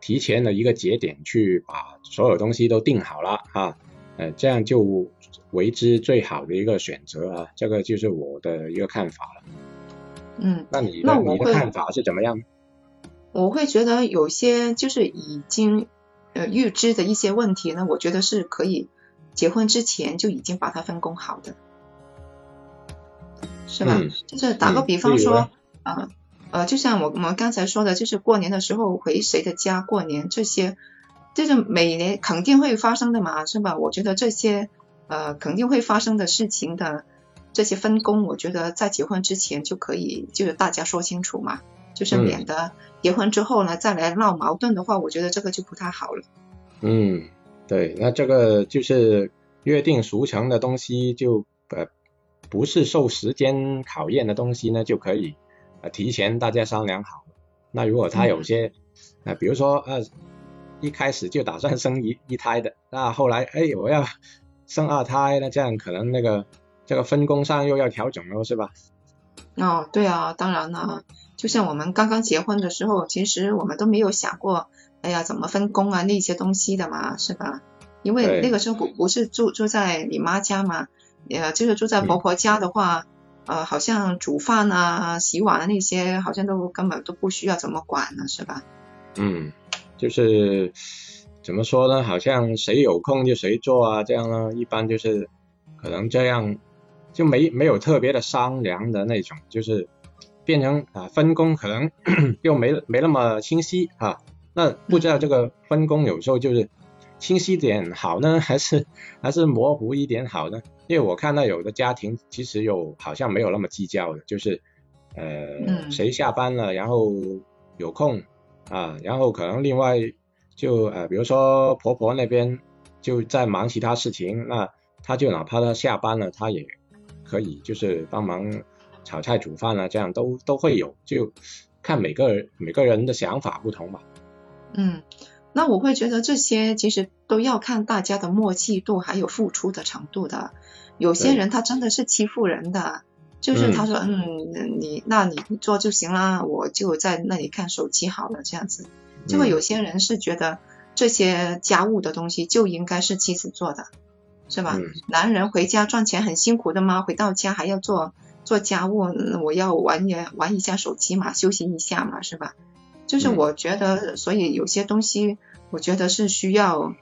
提前的一个节点去把所有东西都定好了啊，呃，这样就为之最好的一个选择啊，这个就是我的一个看法了。嗯，那你的你的那我会看法是怎么样？我会觉得有些就是已经呃预知的一些问题呢，我觉得是可以结婚之前就已经把它分工好的，是吧？嗯就是打个嗯比方说例如呢，呃呃，就像我我们刚才说的，就是过年的时候回谁的家过年这些，就是每年肯定会发生的嘛，是吧？我觉得这些呃肯定会发生的事情的这些分工，我觉得在结婚之前就可以，就是大家说清楚嘛。就是嗯免得结婚之后呢再来闹矛盾的话，我觉得这个就不太好了。嗯，对，那这个就是约定俗成的东西就，呃不是受时间考验的东西呢，就可以呃提前大家商量好。那如果他有些，呃比如说呃一开始就打算生一一胎的，那后来哎我要生二胎，那这样可能那个这个分工上又要调整了，是吧？哦，对啊，当然了，就像我们刚刚结婚的时候，其实我们都没有想过，哎呀，怎么分工啊那些东西的嘛，是吧？因为那个时候不不是住住在你妈家嘛，呃，就是住在婆婆家的话，呃，好像煮饭啊、洗碗啊那些，好像都根本都不需要怎么管了，是吧？嗯，就是怎么说呢？好像谁有空就谁做啊，这样呢，一般就是可能这样就没没有特别的商量的那种，就是变成啊分工可能 又没没那么清晰啊。那不知道这个分工有时候就是清晰点好呢，还是还是模糊一点好呢？因为我看到有的家庭其实有好像没有那么计较的，就是呃、嗯谁下班了，然后有空啊，然后可能另外就呃比如说婆婆那边就在忙其他事情，那她就哪怕她下班了，她也可以就是帮忙炒菜煮饭啊，这样都都会有，就看每个人每个人的想法不同吧。嗯，那我会觉得这些其实都要看大家的默契度，还有付出的程度的。有些人他真的是欺负人的，就是他说，嗯，你那你做就行啦，我就在那里看手机好了，这样子。结果嗯有些人是觉得这些家务的东西就应该是妻子做的，是吧？嗯男人回家赚钱很辛苦的吗？回到家还要做做家务，嗯我要玩一玩一下手机嘛，休息一下嘛，是吧？就是嗯我觉得，所以有些东西，我觉得是需要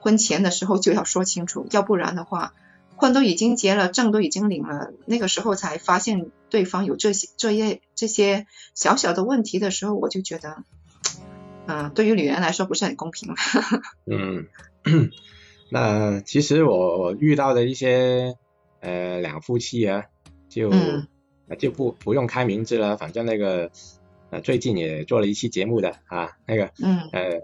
婚前的时候就要说清楚，要不然的话，婚都已经结了，证都已经领了，那个时候才发现对方有这些这些这些小小的问题的时候，我就觉得，嗯、对于女人来说不是很公平。嗯，那其实我我遇到的一些呃两夫妻啊，就、就不不用开名字了，反正那个呃最近也做了一期节目的啊，那个嗯呃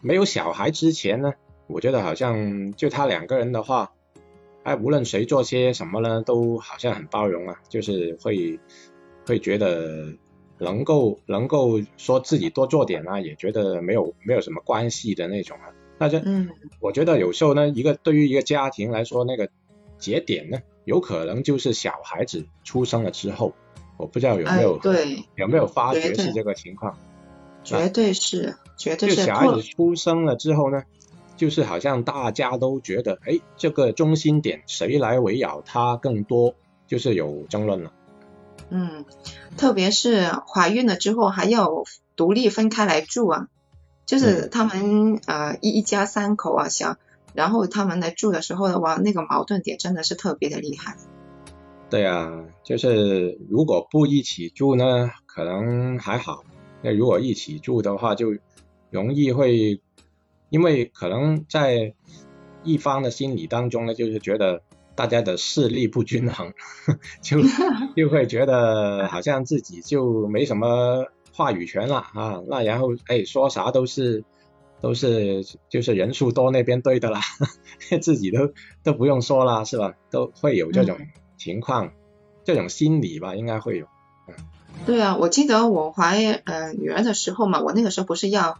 没有小孩之前呢，我觉得好像就他两个人的话，哎，无论谁做些什么呢，都好像很包容啊，就是会会觉得能够能够说自己多做点啊，也觉得没有没有什么关系的那种啊。那这，嗯，我觉得有时候呢，一个对于一个家庭来说，那个节点呢，有可能就是小孩子出生了之后，我不知道有没有对有没有发觉是这个情况。绝对是，绝对是。就小孩子出生了之后呢，就是好像大家都觉得，哎，这个中心点谁来围绕他更多，就是有争论了。嗯，特别是怀孕了之后还要独立分开来住啊，就是他们呃一一家三口啊想，然后他们来住的时候的话，那个矛盾点真的是特别的厉害。对啊，就是如果不一起住呢，可能还好。那如果一起住的话，就容易会，因为可能在一方的心理当中呢，就是觉得大家的势力不均衡，就就会觉得好像自己就没什么话语权了啊。那然后哎说啥都是都是就是人数多那边对的啦，自己都都不用说啦是吧？都会有这种情况，这种心理吧，应该会有。对啊，我记得我怀呃女儿的时候嘛，我那个时候不是要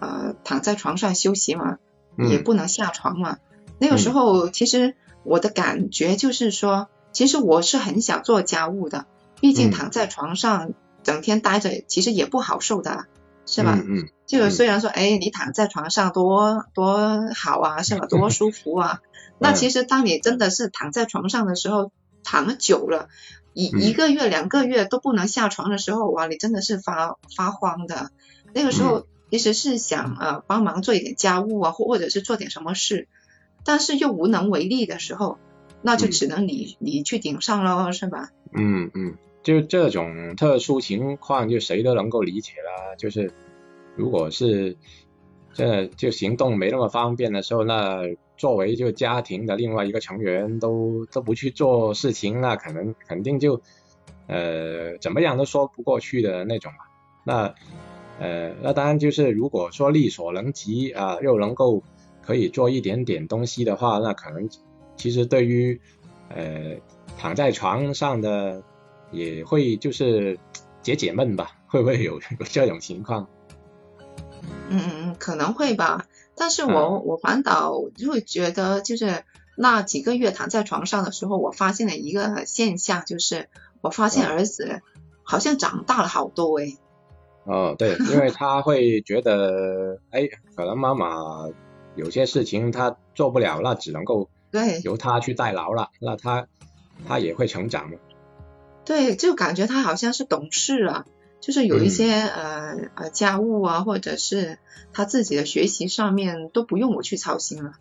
呃躺在床上休息嘛，也不能下床嘛。那个时候其实我的感觉就是说，其实我是很想做家务的，毕竟躺在床上整天待着，其实也不好受的，是吧？嗯。这个虽然说，哎，你躺在床上多多好啊，是吧？多舒服啊。那其实当你真的是躺在床上的时候，躺了久了。一一个月两个月都不能下床的时候，哇，你真的是发发慌的。那个时候其实是想呃帮忙做一点家务啊，或或者是做点什么事，但是又无能为力的时候，那就只能你你去顶上喽，是吧？嗯嗯，就这种特殊情况，就谁都能够理解啦。就是如果是这就行动没那么方便的时候，那。作为就家庭的另外一个成员都都不去做事情，那可能肯定就呃怎么样都说不过去的那种嘛。那呃那当然就是如果说力所能及啊，又能够可以做一点点东西的话，那可能其实对于呃躺在床上的也会就是解解闷吧，会不会有有这种情况？嗯嗯嗯，可能会吧。但是我我反倒就会觉得，就是那几个月躺在床上的时候，我发现了一个现象，就是我发现儿子好像长大了好多哎。哦，对，因为他会觉得，哎，可能妈妈有些事情他做不了，那只能够对由他去代劳了，那他他也会成长对，就感觉他好像是懂事了。就是有一些呃呃家务啊，或者是他自己的学习上面都不用我去操心了，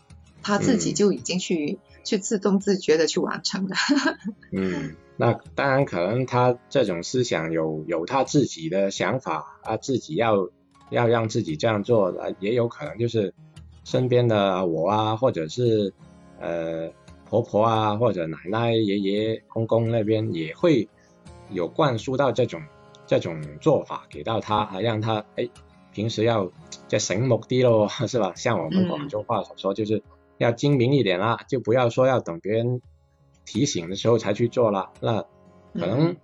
他自己就已经去去自动自觉的去完成了。嗯，那当然可能他这种思想有有他自己的想法啊，自己要要让自己这样做，也有可能就是身边的我啊，或者是呃婆婆啊，或者奶奶、爷爷、公公那边也会有灌输到这种。这种做法给到他，还让他哎，平时要再醒目啲咯，是吧？像我们广州话所说，就是要精明一点啦，就不要说要等别人提醒的时候才去做了。那可能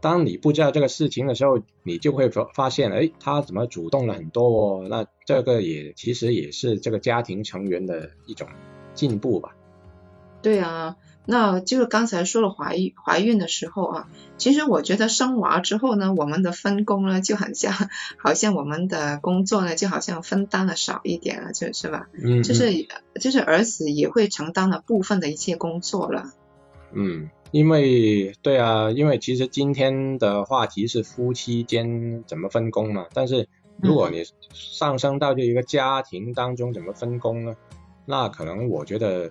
当你不知道这个事情的时候，你就会发发现，哎，他怎么主动了很多哦？那这个也其实也是这个家庭成员的一种进步吧。对啊。那就是刚才说了怀孕怀孕的时候啊，其实我觉得生娃之后呢，我们的分工呢就很像，好像我们的工作呢就好像分担的少一点了，就是吧？嗯。就是就是儿子也会承担了部分的一些工作了。嗯，因为对啊，因为其实今天的话题是夫妻间怎么分工嘛，但是如果你上升到这一个家庭当中怎么分工呢？那可能我觉得。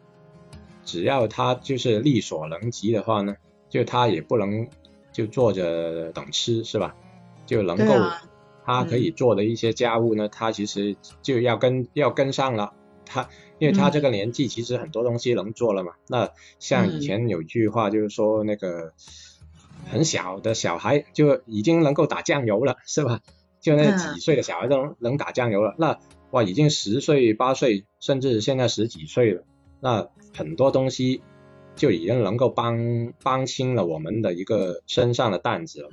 只要他就是力所能及的话呢，就他也不能就坐着等吃，是吧？就能够他可以做的一些家务呢，他其实就要跟要跟上了。他因为他这个年纪，其实很多东西能做了嘛。那像以前有句话就是说，那个很小的小孩就已经能够打酱油了，是吧？就那几岁的小孩都能打酱油了。那哇，已经十岁、八岁，甚至现在十几岁了，那很多东西就已经能够帮帮清了我们的一个身上的担子了。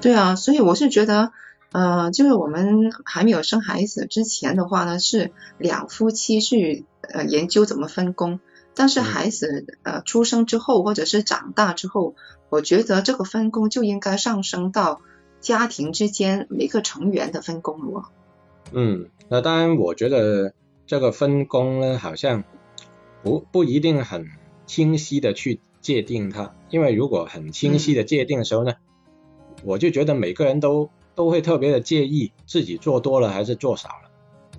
对啊，所以我是觉得，呃，就是我们还没有生孩子之前的话呢，是两夫妻去呃研究怎么分工。但是孩子呃出生之后或者是长大之后，我觉得这个分工就应该上升到家庭之间每个成员的分工了。嗯，那当然，我觉得这个分工呢，好像不不一定很清晰的去界定它，因为如果很清晰的界定的时候呢，我就觉得每个人都都会特别的介意自己做多了还是做少了，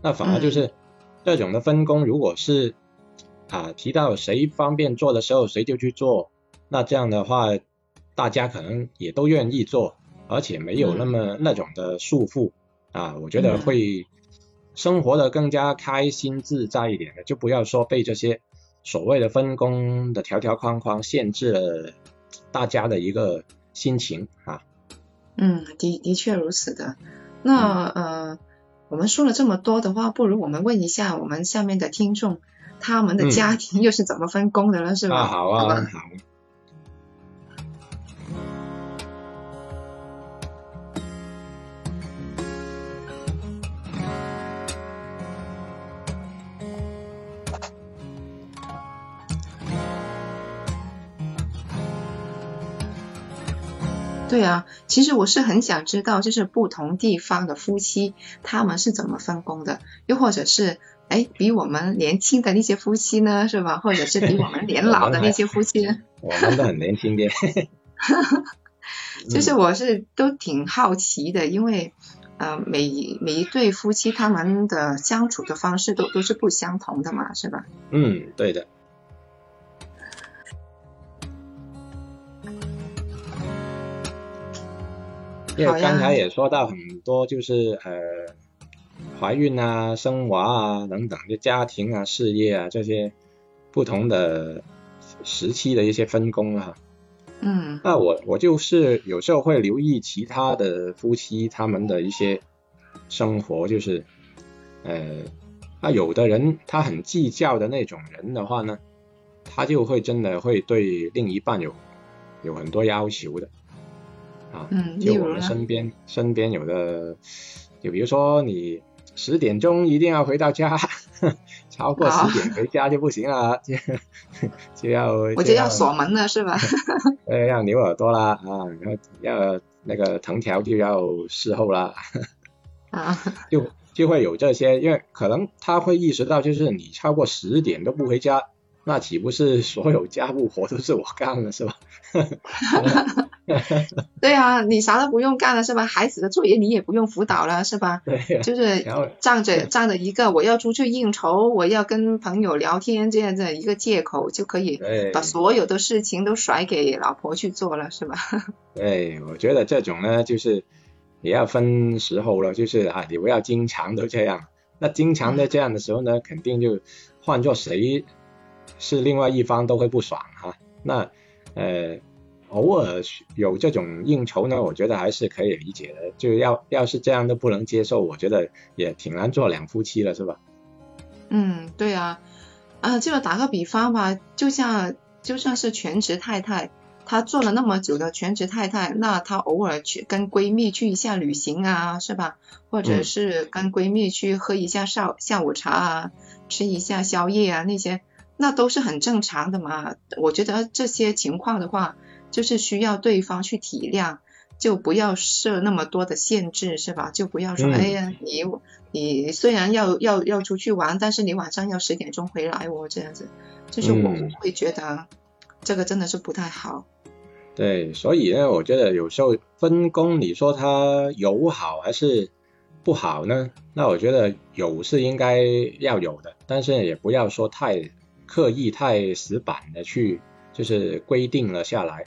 那反而就是这种的分工，如果是啊，提到谁方便做的时候，谁就去做。那这样的话，大家可能也都愿意做，而且没有那么那种的束缚啊。我觉得会生活的更加开心自在一点的，就不要说被这些所谓的分工的条条框框限制了大家的一个心情啊。嗯，的的确如此的。那呃，我们说了这么多的话，不如我们问一下我们下面的听众。他们的家庭又是怎么分工的了，是吧？啊，好啊，好。对啊，其实我是很想知道，就是不同地方的夫妻他们是怎么分工的，又或者是。哎，比我们年轻的那些夫妻呢，是吧？或者是比我们年 老的那些夫妻呢，我们都很年轻的。就是我是都挺好奇的，因为呃，每每一对夫妻他们的相处的方式都都是不相同的嘛，是吧？嗯，对的。因为刚才也说到很多，就是呃。怀孕啊、生娃啊等等，就家庭啊、事业啊这些不同的时期的一些分工啊。嗯。那我我就是有时候会留意其他的夫妻他们的一些生活，就是呃，那有的人他很计较的那种人的话呢，他就会真的会对另一半有有很多要求的啊。嗯。就我们身边身边有的，就比如说你。十点钟一定要回到家，超过十点回家就不行了，就 就要我就要锁门了，是吧？呃，要牛耳朵啦，啊，然后要那个藤条就要伺候啦，啊，就就会有这些，因为可能他会意识到，就是你超过十点都不回家。那岂不是所有家务活都是我干了是吧？对啊，你啥都不用干了是吧？孩子的作业你也不用辅导了是吧？对，就是仗着仗着一个我要出去应酬，我要跟朋友聊天这样的一个借口，就可以把所有的事情都甩给老婆去做了是吧？对，我觉得这种呢，就是也要分时候了，就是啊，你不要经常都这样。那经常的这样的时候呢，肯定就换做谁。是另外一方都会不爽哈，那呃偶尔有这种应酬呢，我觉得还是可以理解的。就要要是这样都不能接受，我觉得也挺难做两夫妻了，是吧？嗯，对啊，啊，就打个比方吧，就像就算是全职太太，她做了那么久的全职太太，那她偶尔去跟闺蜜去一下旅行啊，是吧？或者是跟闺蜜去喝一下下下午茶啊，吃一下宵夜啊那些。那都是很正常的嘛，我觉得这些情况的话，就是需要对方去体谅，就不要设那么多的限制，是吧？就不要说，哎呀，你你虽然要要要出去玩，但是你晚上要十点钟回来哦，这样子，就是我会觉得这个真的是不太好。对，所以呢，我觉得有时候分工，你说它有好还是不好呢？那我觉得有是应该要有的，但是也不要说太。刻意太死板的去就是规定了下来，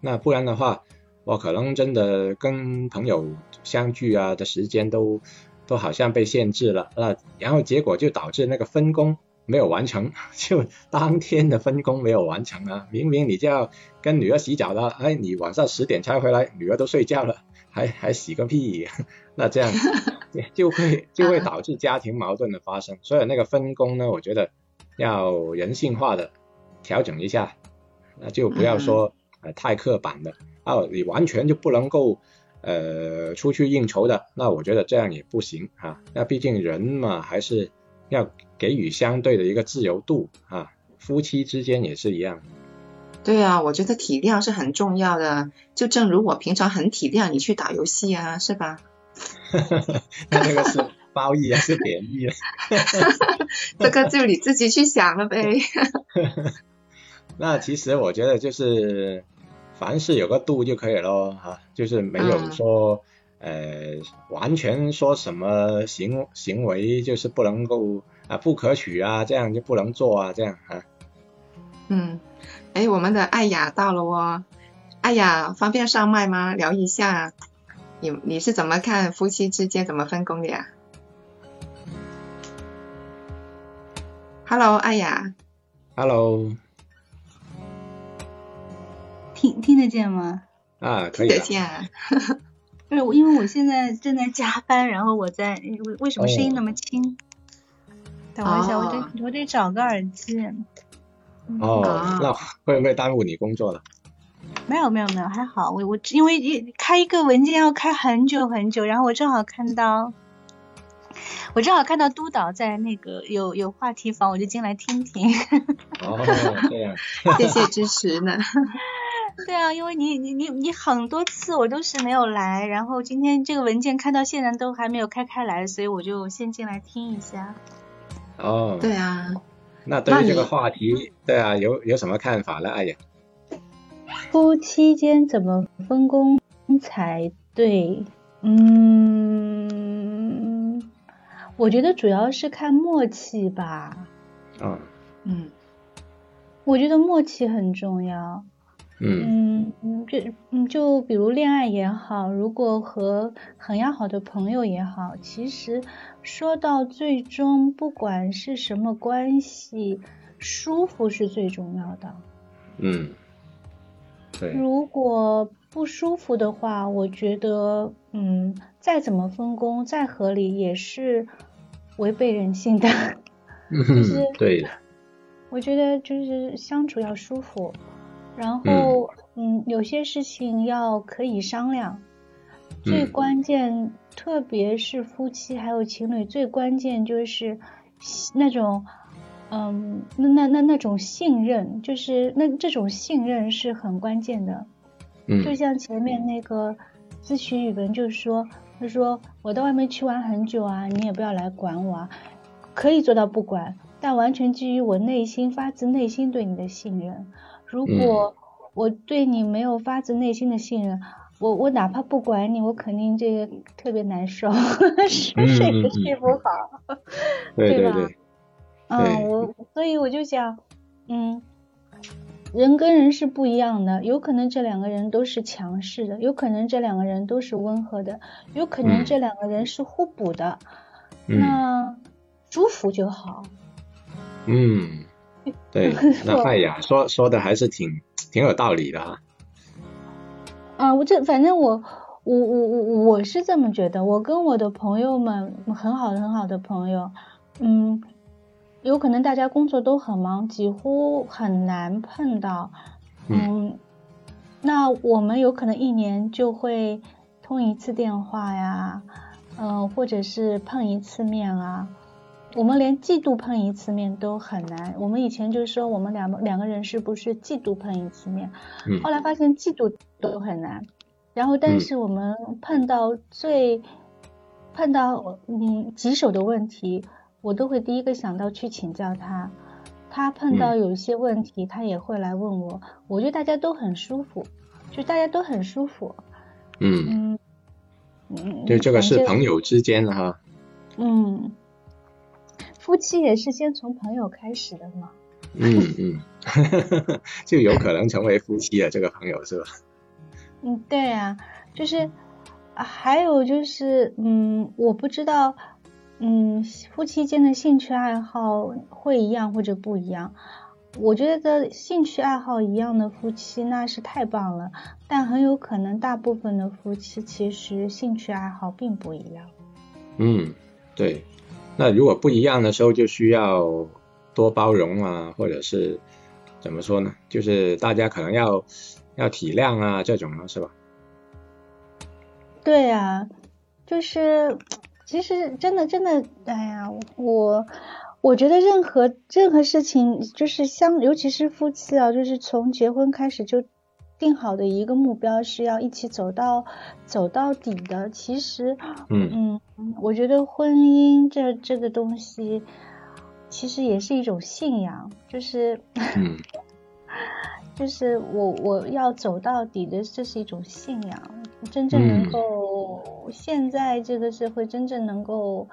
那不然的话，我可能真的跟朋友相聚啊的时间都都好像被限制了，那然后结果就导致那个分工没有完成，就当天的分工没有完成啊！明明你就要跟女儿洗澡了，哎，你晚上十点才回来，女儿都睡觉了，还还洗个屁！那这样就会就会导致家庭矛盾的发生。所以那个分工呢，我觉得要人性化的调整一下，那就不要说呃太刻板的啊，你完全就不能够呃出去应酬的，那我觉得这样也不行啊。那毕竟人嘛，还是要给予相对的一个自由度啊。夫妻之间也是一样。对啊，我觉得体谅是很重要的。就正如我平常很体谅你去打游戏啊，是吧？那这个是褒义还是贬义？这个就你自己去想了呗。那其实我觉得就是凡事有个度就可以了哈，就是没有说呃完全说什么行行为就是不能够啊不可取啊，这样就不能做啊，这样啊。嗯。哎，我们的艾雅到了哦，艾雅方便上麦吗？聊一下，你你是怎么看夫妻之间怎么分工的呀？Hello，艾雅。Hello。听听得见吗？啊，可以。听得见。不是，因为我现在正在加班，然后我在为为什么声音那么轻？等我一下，我得我得找个耳机。哦，那会不会耽误你工作了？没有没有没有，还好。我我因为开一个文件要开很久很久，然后我正好看到，我正好看到督导在那个有有话题房，我就进来听听。哦，这样，谢谢支持呢。对啊，因为你你你你很多次我都是没有来，然后今天这个文件看到现在都还没有开开来，所以我就先进来听一下。哦，对啊。那对于这个话题，对啊，有有什么看法呢？哎呀？夫妻间怎么分工才对？嗯，我觉得主要是看默契吧。嗯。嗯。我觉得默契很重要。嗯嗯，就嗯就比如恋爱也好，如果和很要好的朋友也好，其实说到最终，不管是什么关系，舒服是最重要的。嗯，对。如果不舒服的话，我觉得嗯，再怎么分工再合理，也是违背人性的。就是对。我觉得就是相处要舒服。然后，嗯，有些事情要可以商量。最关键，特别是夫妻还有情侣，最关键就是那种，嗯，那那那那种信任，就是那这种信任是很关键的。嗯。就像前面那个咨询语文就说，他说我到外面去玩很久啊，你也不要来管我，啊，可以做到不管，但完全基于我内心发自内心对你的信任。如果我对你没有发自内心的信任，我我哪怕不管你，我肯定这个特别难受，睡也睡不好，对吧？嗯，我所以我就想，嗯，人跟人是不一样的，有可能这两个人都是强势的，有可能这两个人都是温和的，有可能这两个人是互补的，那祝福就好。嗯。对，那艾雅说说的还是挺挺有道理的啊。啊，我这反正我我我我我是这么觉得，我跟我的朋友们很好的很好的朋友，嗯，有可能大家工作都很忙，几乎很难碰到，嗯，那我们有可能一年就会通一次电话呀，嗯，或者是碰一次面啊。我们连季度碰一次面都很难。我们以前就说我们两两个人是不是季度碰一次面？后来发现季度都很难。然后，但是我们碰到最碰到嗯棘手的问题，我都会第一个想到去请教他。他碰到有一些问题，他也会来问我。我觉得大家都很舒服，就大家都很舒服。嗯嗯嗯，就这个是朋友之间的哈。嗯。夫妻也是先从朋友开始的嘛？嗯嗯，就有可能成为夫妻的这个朋友是吧？嗯，对啊，就是还有就是，嗯，我不知道，嗯，夫妻间的兴趣爱好会一样或者不一样。我觉得兴趣爱好一样的夫妻那是太棒了，但很有可能大部分的夫妻其实兴趣爱好并不一样。嗯，对。那如果不一样的时候，就需要多包容啊，或者是怎么说呢？就是大家可能要要体谅啊，这种了，是吧？对啊，就是其实真的真的，哎呀，我我觉得任何任何事情，就是相，尤其是夫妻啊，就是从结婚开始就定好的一个目标是要一起走到走到底的。其实，嗯嗯，我觉得婚姻这这个东西，其实也是一种信仰，就是，嗯，就是我我要走到底的，这是一种信仰。真正能够现在这个社会真正能够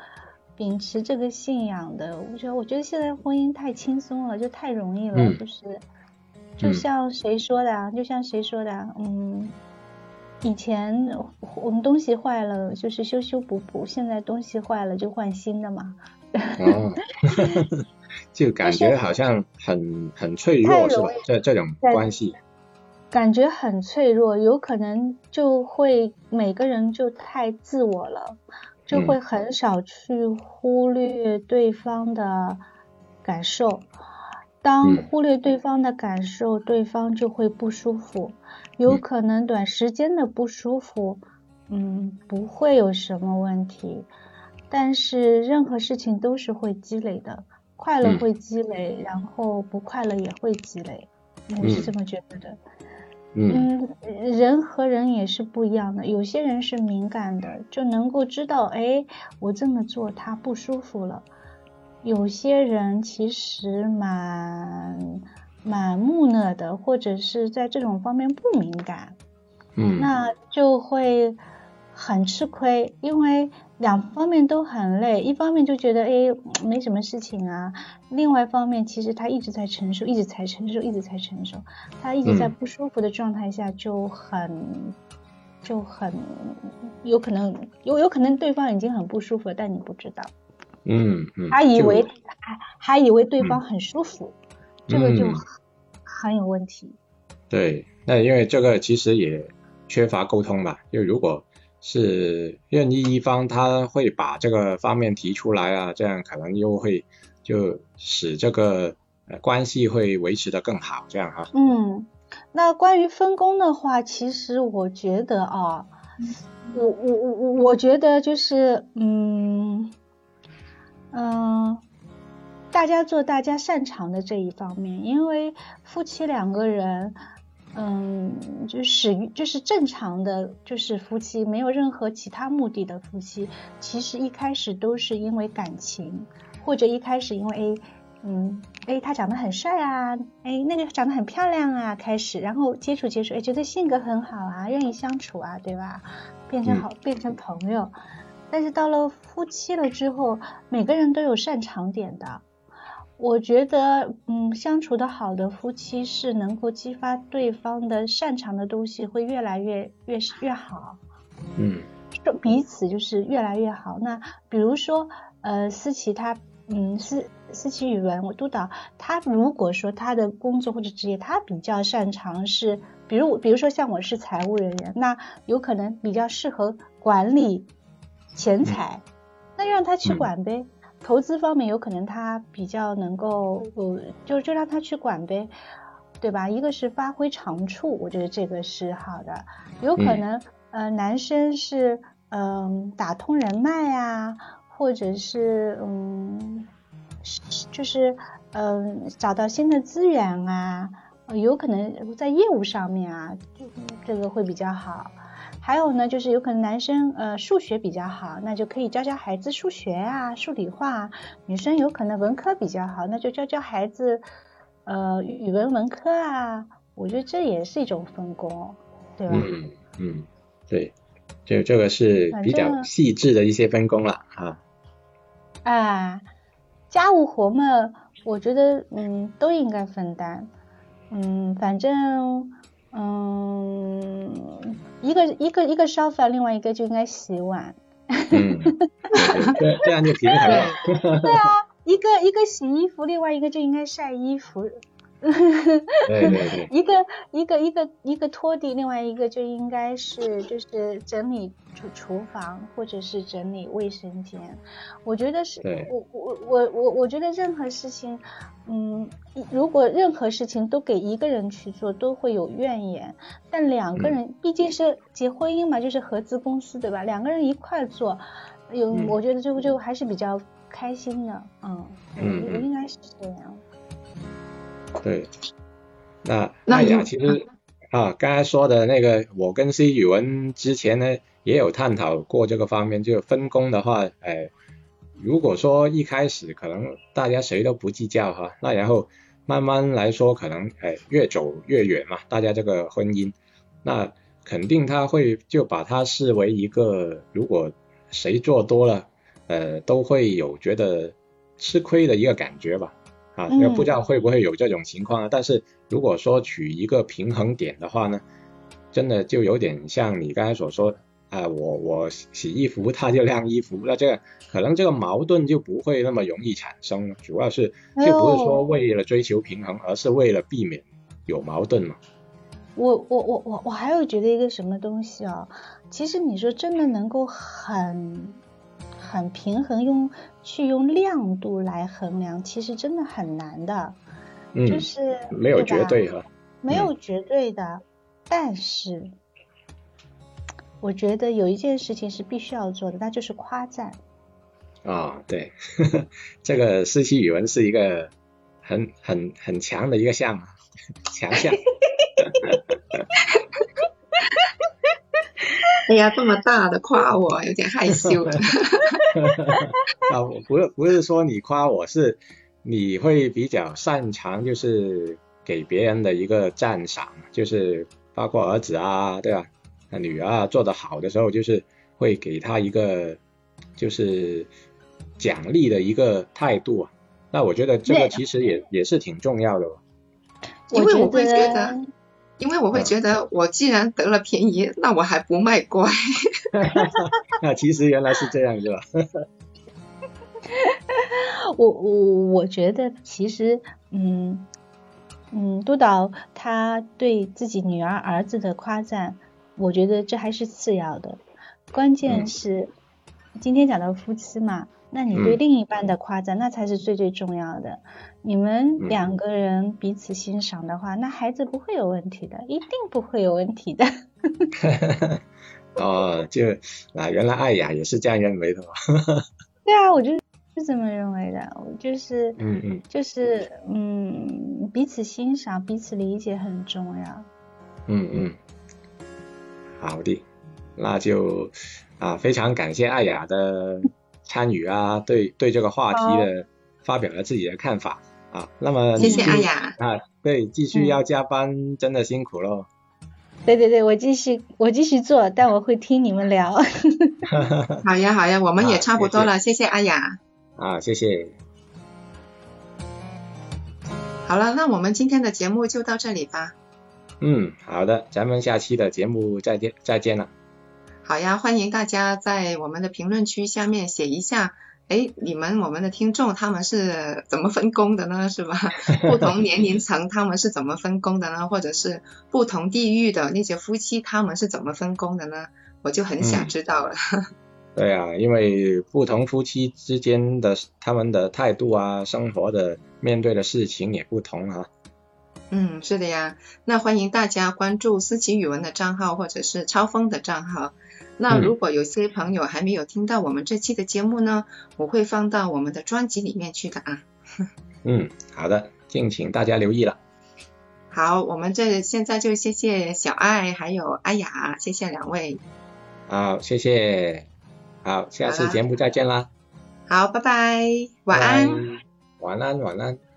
秉持这个信仰的，我觉得我觉得现在婚姻太轻松了，就太容易了，就是就像谁说的啊？就像谁说的？嗯，以前我们东西坏了就是修修补补，现在东西坏了就换新的嘛。哦，就感觉好像很很脆弱是吧？这这种关系。感觉很脆弱，有可能就会每个人就太自我了，就会很少去忽略对方的感受。当忽略对方的感受，对方就会不舒服。有可能短时间的不舒服，嗯，不会有什么问题。但是任何事情都是会积累的，快乐会积累，然后不快乐也会积累。我是这么觉得的。嗯，人和人也是不一样的，有些人是敏感的，就能够知道，哎，我这么做他不舒服了。有些人其实蛮蛮木讷的，或者是在这种方面不敏感，嗯，那就会很吃亏，因为。两方面都很累，一方面就觉得哎没什么事情啊，另外一方面其实他一直在承受，一直在承受，一直在承受，他一直在不舒服的状态下就很就很有可能有有可能对方已经很不舒服了，但你不知道，嗯嗯，还以为还还以为对方很舒服，这个就很有问题。对，那因为这个其实也缺乏沟通吧，就如果。是任意一方他会把这个方面提出来啊，这样可能又会就使这个关系会维持的更好，这样哈。嗯，那关于分工的话，其实我觉得啊，我我我我觉得就是嗯嗯，大家做大家擅长的这一方面，因为夫妻两个人。嗯，就是就是正常的，就是夫妻没有任何其他目的的夫妻，其实一开始都是因为感情，或者一开始因为哎，嗯，哎他长得很帅啊，哎那个长得很漂亮啊，开始然后接触接触，哎觉得性格很好啊，愿意相处啊，对吧？变成好变成朋友，但是到了夫妻了之后，每个人都有擅长点的。我觉得，嗯，相处的好的夫妻是能够激发对方的擅长的东西，会越来越越越好。嗯，就彼此就是越来越好。那比如说，呃，思琪他，嗯，思思琪语文我督导他，如果说他的工作或者职业他比较擅长是，比如比如说像我是财务人员，那有可能比较适合管理钱财，那让他去管呗。投资方面有可能他比较能够，呃，就就让他去管呗，对吧？一个是发挥长处，我觉得这个是好的。有可能，呃，男生是，嗯，打通人脉啊，或者是，嗯，就是，嗯，找到新的资源啊，有可能在业务上面啊，这个会比较好。还有呢，就是有可能男生呃数学比较好，那就可以教教孩子数学啊、数理化；女生有可能文科比较好，那就教教孩子呃语文文科啊。我觉得这也是一种分工，对吧？嗯嗯，对，这这个是比较细致的一些分工了啊。啊，家务活嘛，我觉得嗯都应该分担，嗯，反正。嗯，一个一个一个烧饭，另外一个就应该洗碗。嗯，这这样就平衡了。对啊，一个一个洗衣服，另外一个就应该晒衣服。对对对，一个一个一个一个拖地，另外一个就应该是就是整理厨厨房或者是整理卫生间。我觉得是，我我我我我觉得任何事情，嗯，如果任何事情都给一个人去做，都会有怨言。但两个人毕竟是结婚姻嘛，就是合资公司对吧？两个人一块做，有我觉得最后就还是比较开心的，嗯，嗯，应该是这样。对，那艾雅其实啊，刚才说的那个，我跟 C 语文之前呢也有探讨过这个方面，就分工的话，哎，如果说一开始可能大家谁都不计较哈，那然后慢慢来说，可能哎越走越远嘛，大家这个婚姻，那肯定他会就把它视为一个，如果谁做多了，呃，都会有觉得吃亏的一个感觉吧。啊，也不知道会不会有这种情况啊。但是如果说取一个平衡点的话呢，真的就有点像你刚才所说啊，我我洗衣服他就晾衣服，那这个可能这个矛盾就不会那么容易产生了。主要是就不是说为了追求平衡，而是为了避免有矛盾嘛。我我我我我还有觉得一个什么东西啊？其实你说真的能够很。很平衡，用去用亮度来衡量，其实真的很难的，就是没有绝对哈，没有绝对的，但是我觉得有一件事情是必须要做的，那就是夸赞。啊，对，这个四期语文是一个很很很强的一个项强项。哎呀，这么大的夸我，有点害羞了。啊，不是不是说你夸我，是你会比较擅长，就是给别人的一个赞赏，就是包括儿子啊，对吧？那女儿啊做得好的时候，就是会给他一个就是奖励的一个态度啊。那我觉得这个其实也也是挺重要的。因为我会觉得。因为我会觉得，我既然得了便宜，那我还不卖乖。那其实原来是这样，是吧？我我我觉得，其实，嗯嗯，督导他对自己女儿儿子的夸赞，我觉得这还是次要的，关键是今天讲到夫妻嘛。那你对另一半的夸赞，那才是最最重要的。你们两个人彼此欣赏的话，那孩子不会有问题的，一定不会有问题的。哦，就啊，原来艾雅也是这样认为的吗？对啊，我就是这么认为的。我就是，嗯嗯，就是嗯，彼此欣赏、彼此理解很重要。嗯嗯，好的，那就啊，非常感谢艾雅的。参与啊，对对这个话题的发表了自己的看法啊。那么谢谢阿雅啊，对，继续要加班，真的辛苦喽。对对对，我继续我继续做，但我会听你们聊。好呀好呀，我们也差不多了，谢谢阿雅。啊，谢谢。好了，那我们今天的节目就到这里吧。嗯，好的，咱们下期的节目再见再见了。好呀，欢迎大家在我们的评论区下面写一下，哎，你们我们的听众他们是怎么分工的呢？是吧？不同年龄层他们是怎么分工的呢？或者是不同地域的那些夫妻他们是怎么分工的呢？我就很想知道了。对啊，因为不同夫妻之间的他们的态度啊，生活的面对的事情也不同啊。嗯，是的呀。那欢迎大家关注思琪语文的账号或者是超峰的账号。那如果有些朋友还没有听到我们这期的节目呢，我会放到我们的专辑里面去的啊。嗯，好的，敬请大家留意了。好，我们这现在就谢谢小爱还有阿雅，谢谢两位。好，谢谢。好，下次节目再见啦。好，拜拜，晚安。晚安，晚安。